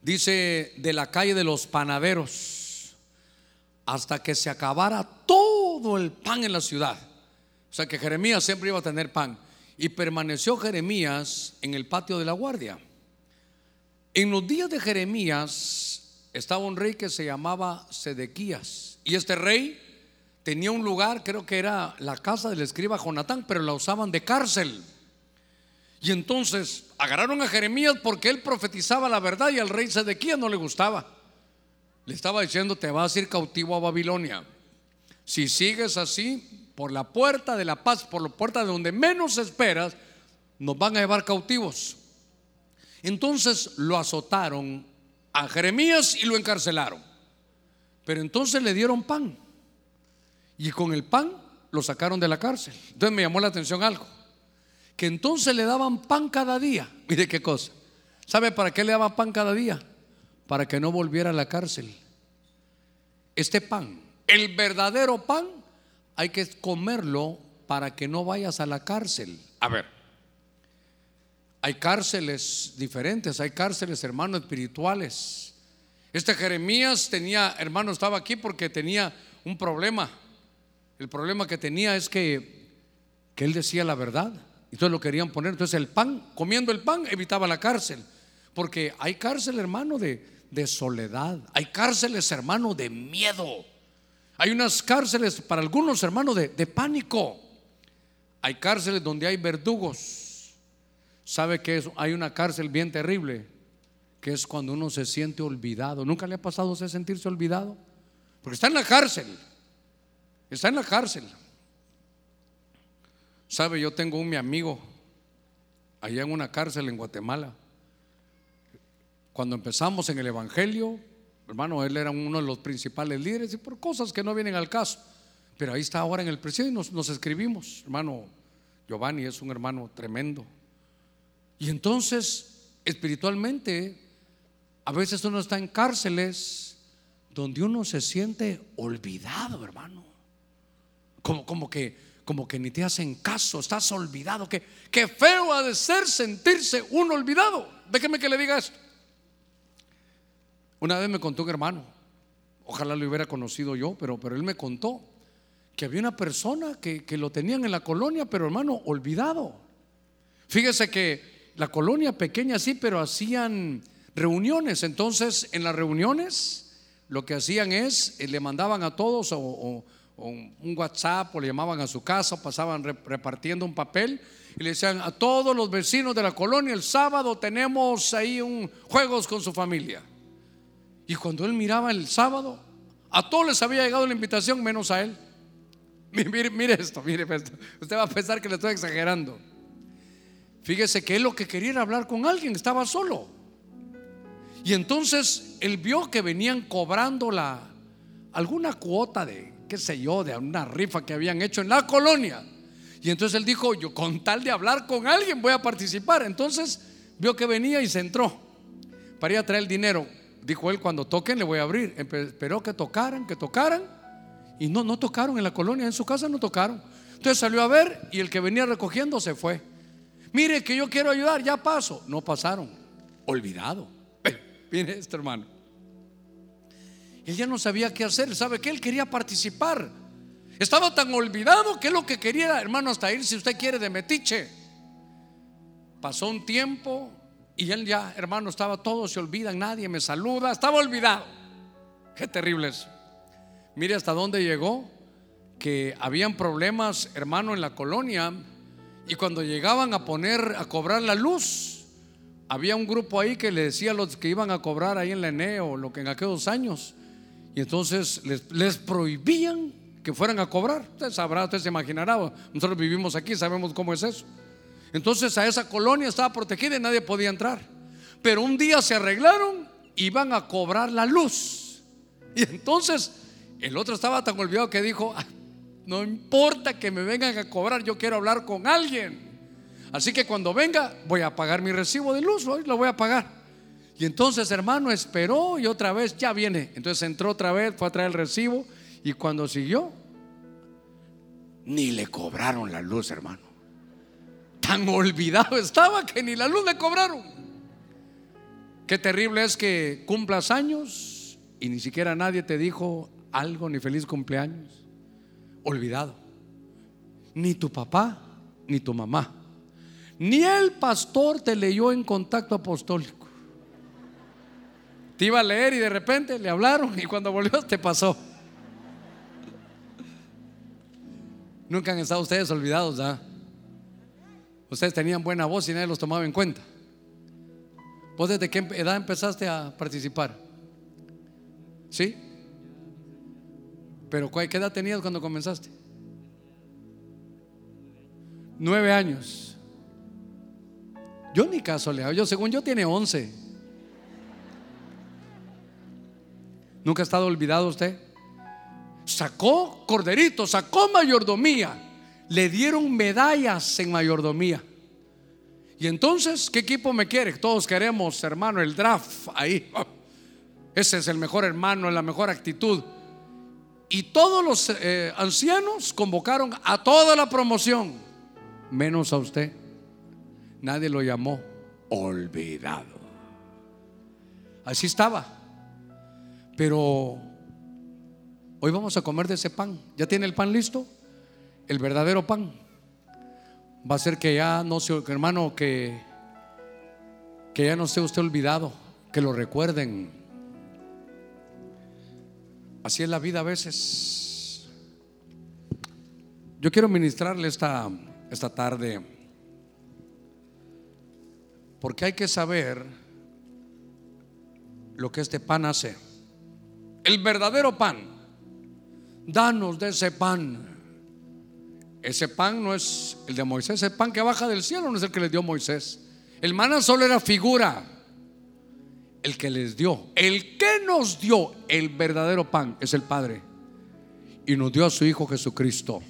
Dice de la calle de los panaderos hasta que se acabara todo el pan en la ciudad. O sea que Jeremías siempre iba a tener pan. Y permaneció Jeremías en el patio de la guardia. En los días de Jeremías estaba un rey que se llamaba Sedequías. Y este rey tenía un lugar, creo que era la casa del escriba Jonatán, pero la usaban de cárcel. Y entonces agarraron a Jeremías porque él profetizaba la verdad y al rey Sedequías no le gustaba. Le estaba diciendo, te vas a ir cautivo a Babilonia. Si sigues así, por la puerta de la paz, por la puerta de donde menos esperas, nos van a llevar cautivos. Entonces lo azotaron a Jeremías y lo encarcelaron. Pero entonces le dieron pan. Y con el pan lo sacaron de la cárcel. Entonces me llamó la atención algo que entonces le daban pan cada día. *laughs* Mire qué cosa. ¿Sabe para qué le daban pan cada día? Para que no volviera a la cárcel. Este pan, el verdadero pan, hay que comerlo para que no vayas a la cárcel. A ver, hay cárceles diferentes, hay cárceles, hermanos, espirituales. Este Jeremías tenía, hermano, estaba aquí porque tenía un problema. El problema que tenía es que, que él decía la verdad. Entonces lo querían poner. Entonces el pan, comiendo el pan, evitaba la cárcel. Porque hay cárcel, hermano, de, de soledad. Hay cárceles, hermano, de miedo. Hay unas cárceles para algunos, hermanos, de, de pánico. Hay cárceles donde hay verdugos. ¿Sabe que hay una cárcel bien terrible? Que es cuando uno se siente olvidado. ¿Nunca le ha pasado a usted sentirse olvidado? Porque está en la cárcel. Está en la cárcel. Sabe, yo tengo un mi amigo allá en una cárcel en Guatemala. Cuando empezamos en el Evangelio, hermano, él era uno de los principales líderes y por cosas que no vienen al caso. Pero ahí está ahora en el presidio y nos, escribimos. Hermano Giovanni es un hermano tremendo. Y entonces, espiritualmente, a veces uno está en cárceles donde uno se siente olvidado, hermano. Como, como que como que ni te hacen caso, estás olvidado. Que, feo ha de ser sentirse uno olvidado. Déjeme que le diga esto. Una vez me contó un hermano, ojalá lo hubiera conocido yo, pero, pero él me contó que había una persona que, que lo tenían en la colonia, pero hermano, olvidado. Fíjese que la colonia pequeña sí, pero hacían reuniones. Entonces, en las reuniones, lo que hacían es, eh, le mandaban a todos o un WhatsApp o le llamaban a su casa, pasaban repartiendo un papel y le decían a todos los vecinos de la colonia, el sábado tenemos ahí un juegos con su familia. Y cuando él miraba el sábado, a todos les había llegado la invitación menos a él. *laughs* Mire, esto, mire esto. Usted va a pensar que le estoy exagerando. Fíjese que él lo que quería era hablar con alguien, estaba solo. Y entonces él vio que venían cobrando la alguna cuota de qué sé yo, de una rifa que habían hecho en la colonia. Y entonces él dijo, yo con tal de hablar con alguien voy a participar. Entonces vio que venía y se entró para ir a traer el dinero. Dijo él, cuando toquen le voy a abrir. Esperó que tocaran, que tocaran. Y no, no tocaron en la colonia, en su casa no tocaron. Entonces salió a ver y el que venía recogiendo se fue. Mire que yo quiero ayudar, ya paso. No pasaron. Olvidado. *laughs* Mire esto, hermano. Él ya no sabía qué hacer. ¿Sabe que Él quería participar. Estaba tan olvidado que lo que quería hermano, hasta ir, si usted quiere, de metiche. Pasó un tiempo y él ya, hermano, estaba todo, se olvida, nadie me saluda, estaba olvidado. Qué terrible es. Mire hasta dónde llegó, que habían problemas, hermano, en la colonia, y cuando llegaban a poner, a cobrar la luz, había un grupo ahí que le decía a los que iban a cobrar ahí en la ENEO, lo que en aquellos años, y entonces les, prohibían que fueran a cobrar. Usted sabrá, usted se imaginará. Nosotros vivimos aquí, sabemos cómo es eso. Entonces a esa colonia estaba protegida y nadie podía entrar. Pero un día se arreglaron, iban a cobrar la luz. Y entonces el otro estaba tan olvidado que dijo, no importa que me vengan a cobrar, yo quiero hablar con alguien. Así que cuando venga voy a pagar mi recibo de luz, hoy lo voy a pagar. Y entonces, hermano, esperó y otra vez ya viene. Entonces entró otra vez, fue a traer el recibo y cuando siguió, ni le cobraron la luz, hermano. Tan olvidado *laughs* estaba que ni la luz le cobraron. Qué terrible es que cumplas años y ni siquiera nadie te dijo algo, ni feliz cumpleaños. Olvidado. Ni tu papá, ni tu mamá. Ni el pastor te leyó en contacto apostólico. Te iba a leer y de repente le hablaron y cuando volvió te pasó. Nunca han estado ustedes olvidados, ¿ah? Ustedes tenían buena voz y nadie los tomaba en cuenta. ¿Vos desde qué edad empezaste a participar? ¿Sí? ¿Pero qué edad tenías cuando comenzaste? Nueve años. Yo ni caso le hago. Yo, según yo, tiene once. ¿Nunca ha estado olvidado usted? Sacó corderito, sacó mayordomía. Le dieron medallas en mayordomía. Y entonces, ¿qué equipo me quiere? Todos queremos, hermano, el draft ahí. *laughs* Ese es el mejor hermano, la mejor actitud. Y todos los eh, ancianos convocaron a toda la promoción, menos a usted. Nadie lo llamó olvidado. Así estaba. Pero hoy vamos a comer de ese pan. ¿Ya tiene el pan listo? El verdadero pan. Va a ser que ya no se, hermano, que, que ya no esté usted olvidado, que lo recuerden. Así es la vida a veces. Yo quiero ministrarle esta, esta tarde, porque hay que saber lo que este pan hace el verdadero pan. Danos de ese pan. Ese pan no es el de Moisés, el pan que baja del cielo no es el que les dio Moisés. El maná solo era figura. El que les dio, el que nos dio el verdadero pan es el Padre. y nos dio a su Hijo Jesucristo.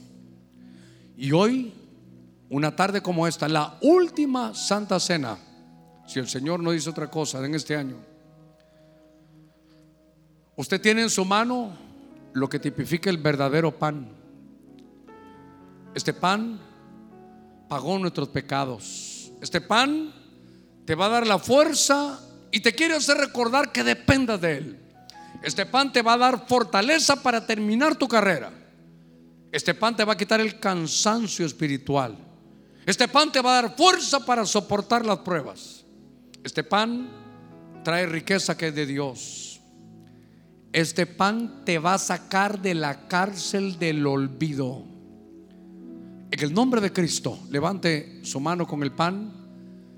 Y hoy, una tarde como esta, la última Santa Cena, si el Señor no dice otra cosa en este año, usted tiene en su mano lo que tipifica el verdadero pan. Este pan pagó nuestros pecados. Este pan te va a dar la fuerza y te quiere hacer recordar que dependas de Él. Este pan te va a dar fortaleza para terminar tu carrera. Este pan te va a quitar el cansancio espiritual. Este pan te va a dar fuerza para soportar las pruebas. Este pan trae riqueza que es de Dios. Este pan te va a sacar de la cárcel del olvido. En el nombre de Cristo, levante su mano con el pan.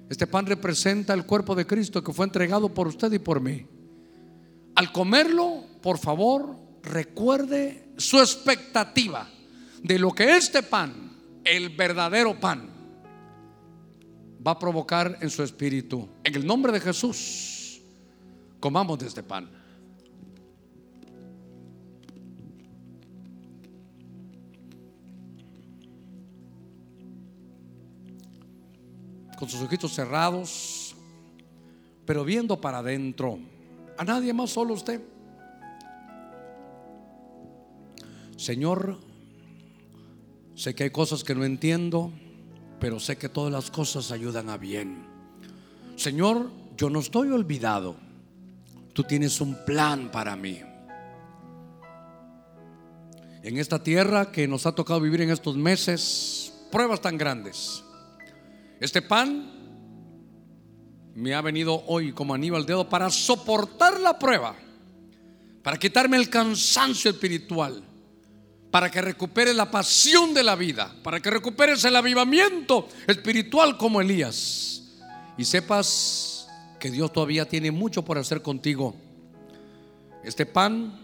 Este pan representa el cuerpo de Cristo que fue entregado por usted y por mí. Al comerlo, por favor, recuerde su expectativa de lo que este pan, el verdadero pan, va a provocar en su espíritu. En el nombre de Jesús, comamos de este pan. Con sus ojitos cerrados, pero viendo para adentro. A nadie más, solo usted. Señor, sé que hay cosas que no entiendo, pero sé que todas las cosas ayudan a bien. Señor, yo no estoy olvidado. Tú tienes un plan para mí. En esta tierra que nos ha tocado vivir en estos meses, pruebas tan grandes. Este pan me ha venido hoy como anillo al dedo para soportar la prueba, para quitarme el cansancio espiritual, para que recuperes la pasión de la vida, para que recuperes el avivamiento espiritual como Elías y sepas que Dios todavía tiene mucho por hacer contigo. Este pan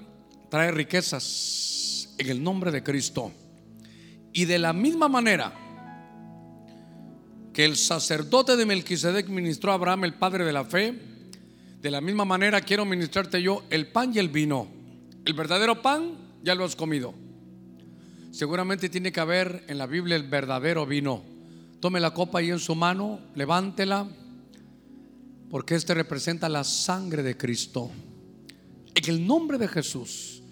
trae riquezas en el nombre de Cristo. Y de la misma manera, que el sacerdote de Melquisedec ministró a Abraham, el padre de la fe, de la misma manera quiero ministrarte yo el pan y el vino. El verdadero pan ya lo has comido. Seguramente tiene que haber en la Biblia el verdadero vino. Tome la copa ahí en su mano, levántela, porque este representa la sangre de Cristo. En el nombre de Jesús,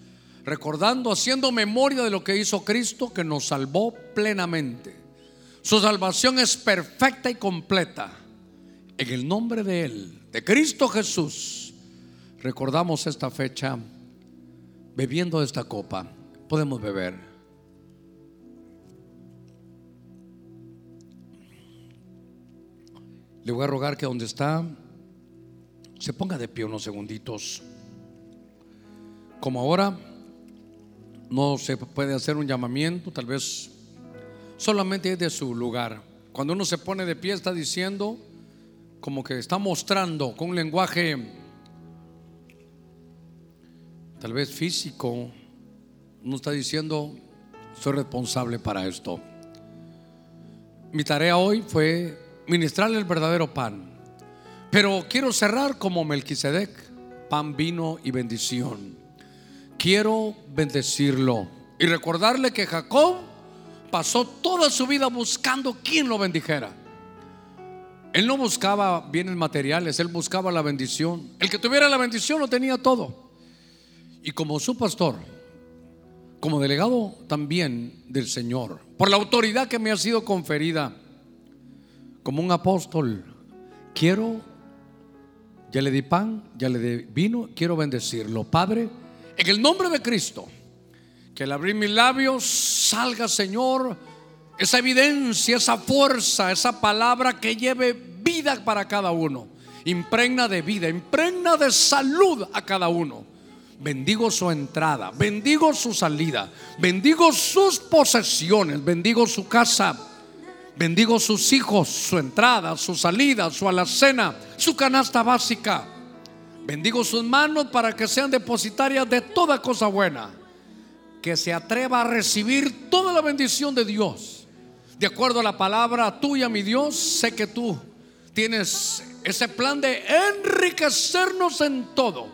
recordando, haciendo memoria de lo que hizo Cristo, que nos salvó plenamente su salvación es perfecta y completa. En el nombre de Él, de Cristo Jesús, recordamos esta fecha bebiendo esta copa. Podemos beber. Le voy a rogar que donde está se ponga de pie unos segunditos. Como ahora no se puede hacer un llamamiento, tal vez solamente es de su lugar. Cuando uno se pone de pie está diciendo, como que está mostrando con un lenguaje tal vez físico, uno está diciendo, soy responsable para esto. Mi tarea hoy fue ministrarle el verdadero pan. Pero quiero cerrar como Melquisedec, pan, vino y bendición. Quiero bendecirlo y recordarle que Jacob pasó toda su vida buscando quien lo bendijera. Él no buscaba bienes materiales, él buscaba la bendición. El que tuviera la bendición lo tenía todo. Y como su pastor, como delegado también del Señor, por la autoridad que me ha sido conferida como un apóstol, quiero, ya le di pan, ya le di vino, quiero bendecirlo. Padre, en el nombre de Cristo que al abrir mis labios salga, Señor, esa evidencia, esa fuerza, esa palabra que lleve vida para cada uno. Impregna de vida, impregna de salud a cada uno. Bendigo su entrada, bendigo su salida, bendigo sus posesiones, bendigo su casa, bendigo sus hijos, su entrada, su salida, su alacena, su canasta básica. Bendigo sus manos para que sean depositarias de toda cosa buena que se atreva a recibir toda la bendición de Dios. De acuerdo a la palabra tuya, mi Dios, sé que tú tienes ese plan de enriquecernos en todo.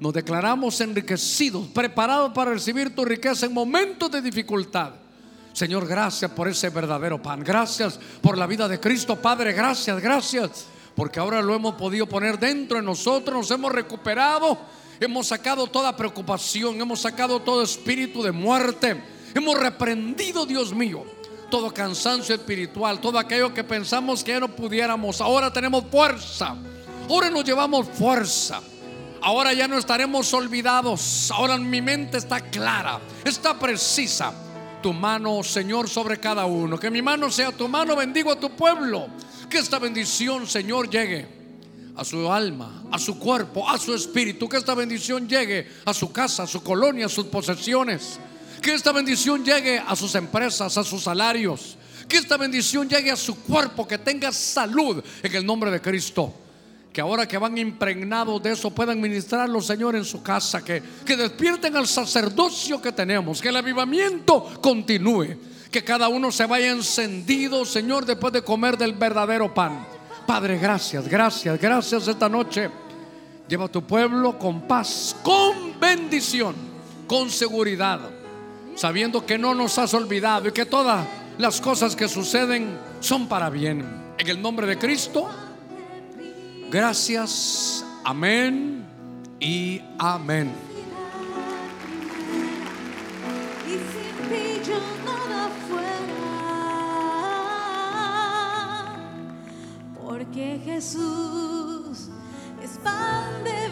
nos declaramos enriquecidos, preparados para recibir tu riqueza en momentos de dificultad. Señor, gracias por ese verdadero pan. Gracias por la vida de Cristo, Padre. Gracias, gracias. Porque ahora lo hemos podido poner dentro de nosotros, nos hemos recuperado, hemos sacado toda preocupación, hemos sacado todo espíritu de muerte, hemos reprendido, Dios mío, todo cansancio espiritual, todo aquello que pensamos que ya no pudiéramos. Ahora tenemos fuerza, ahora nos llevamos fuerza. Ahora ya no estaremos olvidados. Ahora mi mente está clara, está precisa. Tu mano, Señor, sobre cada uno. Que mi mano sea tu mano. Bendigo a tu pueblo. Que esta bendición, Señor, llegue a su alma, a su cuerpo, a su espíritu. Que esta bendición llegue a su casa, a su colonia, a sus posesiones. Que esta bendición llegue a sus empresas, a sus salarios. Que esta bendición llegue a su cuerpo, que tenga salud en el nombre de Cristo que ahora que van impregnados de eso puedan ministrarlo, Señor, en su casa, que, que despierten al sacerdocio que tenemos, que el avivamiento continúe, que cada uno se vaya encendido, Señor, después de comer del verdadero pan. Padre, gracias, gracias, gracias esta noche. Lleva a tu pueblo con paz, con bendición, con seguridad, sabiendo que no nos has olvidado y que todas las cosas que suceden son para bien. En el nombre de Cristo. Gracias, amén y amén. Jesús expande